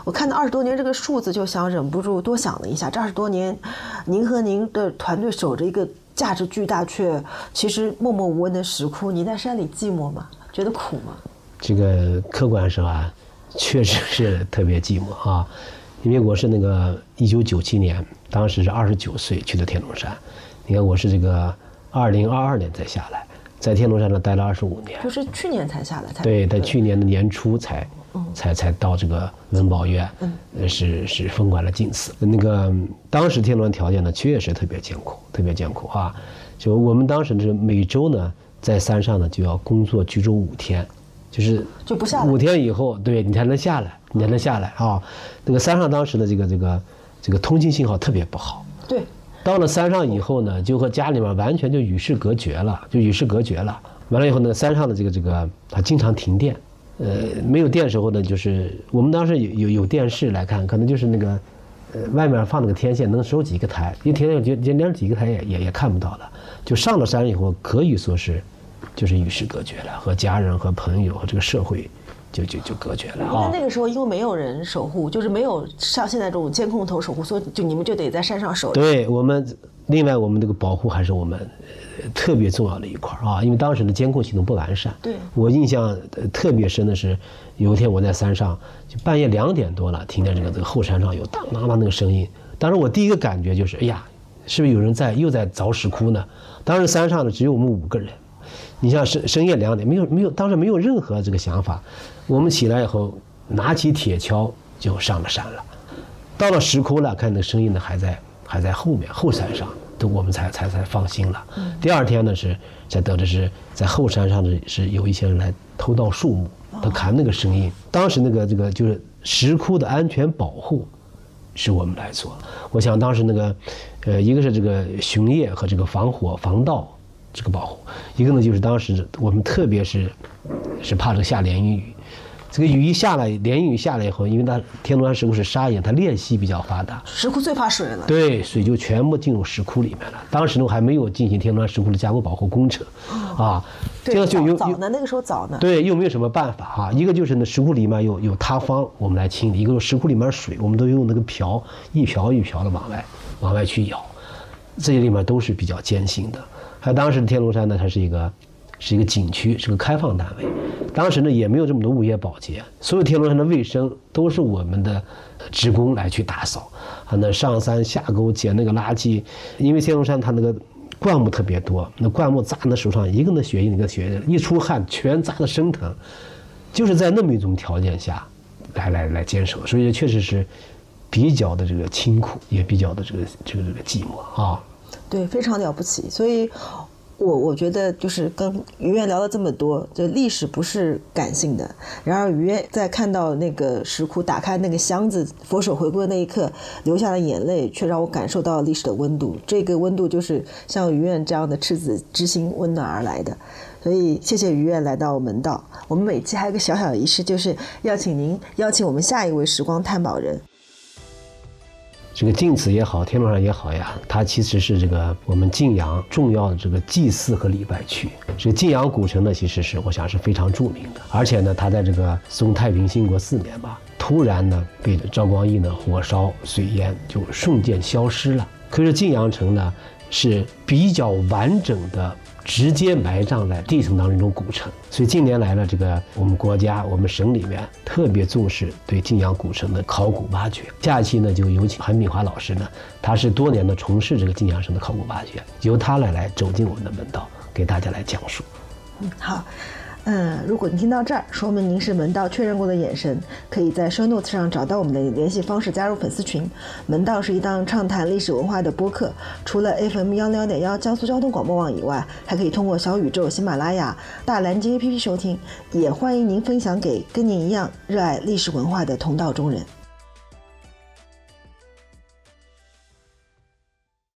我看到二十多年这个数字，就想忍不住多想了一下，这二十多年，您和您的团队守着一个价值巨大却其实默默无闻的石窟，您在山里寂寞吗？觉得苦吗？这个客观上啊，确实是特别寂寞啊，因为我是那个一九九七年，当时是二十九岁去的天龙山，你看我是这个二零二二年才下来，在天龙山呢待了二十五年，就是去年才下来才对，在去年的年初才才才到这个文保院，嗯是是分管了晋祠。那个当时天龙山条件呢，确实特别艰苦，特别艰苦啊。就我们当时是每周呢在山上呢就要工作居住五天，就是就不下来五天以后，对你才能下来，你才能下来啊。那个山上当时的这个这个这个通信信号特别不好。对，到了山上以后呢，就和家里面完全就与世隔绝了，就与世隔绝了。完了以后呢，山上的这个这个它经常停电，呃，没有电时候呢，就是我们当时有有有电视来看，可能就是那个，呃，外面放那个天线能收几个台，一停电就就连几个台也也也看不到了。就上了山以后，可以说是，就是与世隔绝了，和家人和朋友和这个社会就就就隔绝了因为啊。那个时候因为没有人守护，就是没有像现在这种监控头守护，所以就你们就得在山上守着。对我们，另外我们这个保护还是我们呃特别重要的一块儿啊，因为当时的监控系统不完善。对我印象呃特别深的是，有一天我在山上，就半夜两点多了，听见这个这个后山上有当当当那个声音，当时我第一个感觉就是，哎呀，是不是有人在又在凿石窟呢？当时山上呢只有我们五个人，你像深深夜两点，没有没有，当时没有任何这个想法。我们起来以后，拿起铁锹就上了山了。到了石窟了，看那个声音呢还在还在后面后山上，都我们才才才放心了。第二天呢是才得知是在后山上的是有一些人来偷盗树木，他砍那个声音。当时那个这个就是石窟的安全保护，是我们来做。我想当时那个，呃，一个是这个巡夜和这个防火防盗这个保护，一个呢就是当时我们特别是是怕这个下连阴雨。这个雨一下来，连雨下来以后，因为它天龙山石窟是砂岩，它裂隙比较发达，石窟最怕水了。对，水就全部进入石窟里面了。当时呢，还没有进行天龙山石窟的加固保护工程，啊，这对，个就有有早早呢，那个时候早呢。对，又没有什么办法啊。一个就是呢，石窟里面有有塌方，我们来清理；一个是石窟里面水，我们都用那个瓢一瓢一瓢的往外往外去舀，这些里面都是比较艰辛的。还有当时的天龙山呢，它是一个是一个景区，是个开放单位，当时呢也没有这么多物业保洁，所有天龙山的卫生都是我们的职工来去打扫，啊，那上山下沟捡那个垃圾，因为天龙山它那个。灌木特别多，那灌木扎那手上，一个那血印，一个血印，一出汗全扎的生疼，就是在那么一种条件下，来来来坚守，所以确实是比较的这个清苦，也比较的这个这个这个寂寞啊。对，非常了不起。所以我我觉得就是跟于愿聊了这么多，就历史不是感性的。然而于愿在看到那个石窟打开那个箱子，佛手回归的那一刻，流下了眼泪，却让我感受到历史的温度。这个温度就是像于愿这样的赤子之心温暖而来的。所以谢谢于愿来到门道。我们每期还有个小小仪式，就是邀请您邀请我们下一位时光探宝人。这个晋祠也好，天龙山也好呀，它其实是这个我们晋阳重要的这个祭祀和礼拜区。这个晋阳古城呢，其实是我想是非常著名的，而且呢，它在这个宋太平兴国四年吧，突然呢被赵光义呢火烧水淹，就瞬间消失了。可是晋阳城呢是比较完整的。直接埋葬在地层当中一种古城，所以近年来呢，这个我们国家、我们省里面特别重视对晋阳古城的考古挖掘。下一期呢，就有请韩炳华老师呢，他是多年的从事这个晋阳城的考古挖掘，由他来来走进我们的门道，给大家来讲述。嗯，好。嗯，如果您听到这儿，说明您是门道确认过的眼神，可以在 show notes 上找到我们的联系方式，加入粉丝群。门道是一档畅谈历史文化的播客，除了 FM 幺零幺点幺江苏交通广播网以外，还可以通过小宇宙、喜马拉雅、大蓝鲸 APP 收听。也欢迎您分享给跟您一样热爱历史文化的同道中人。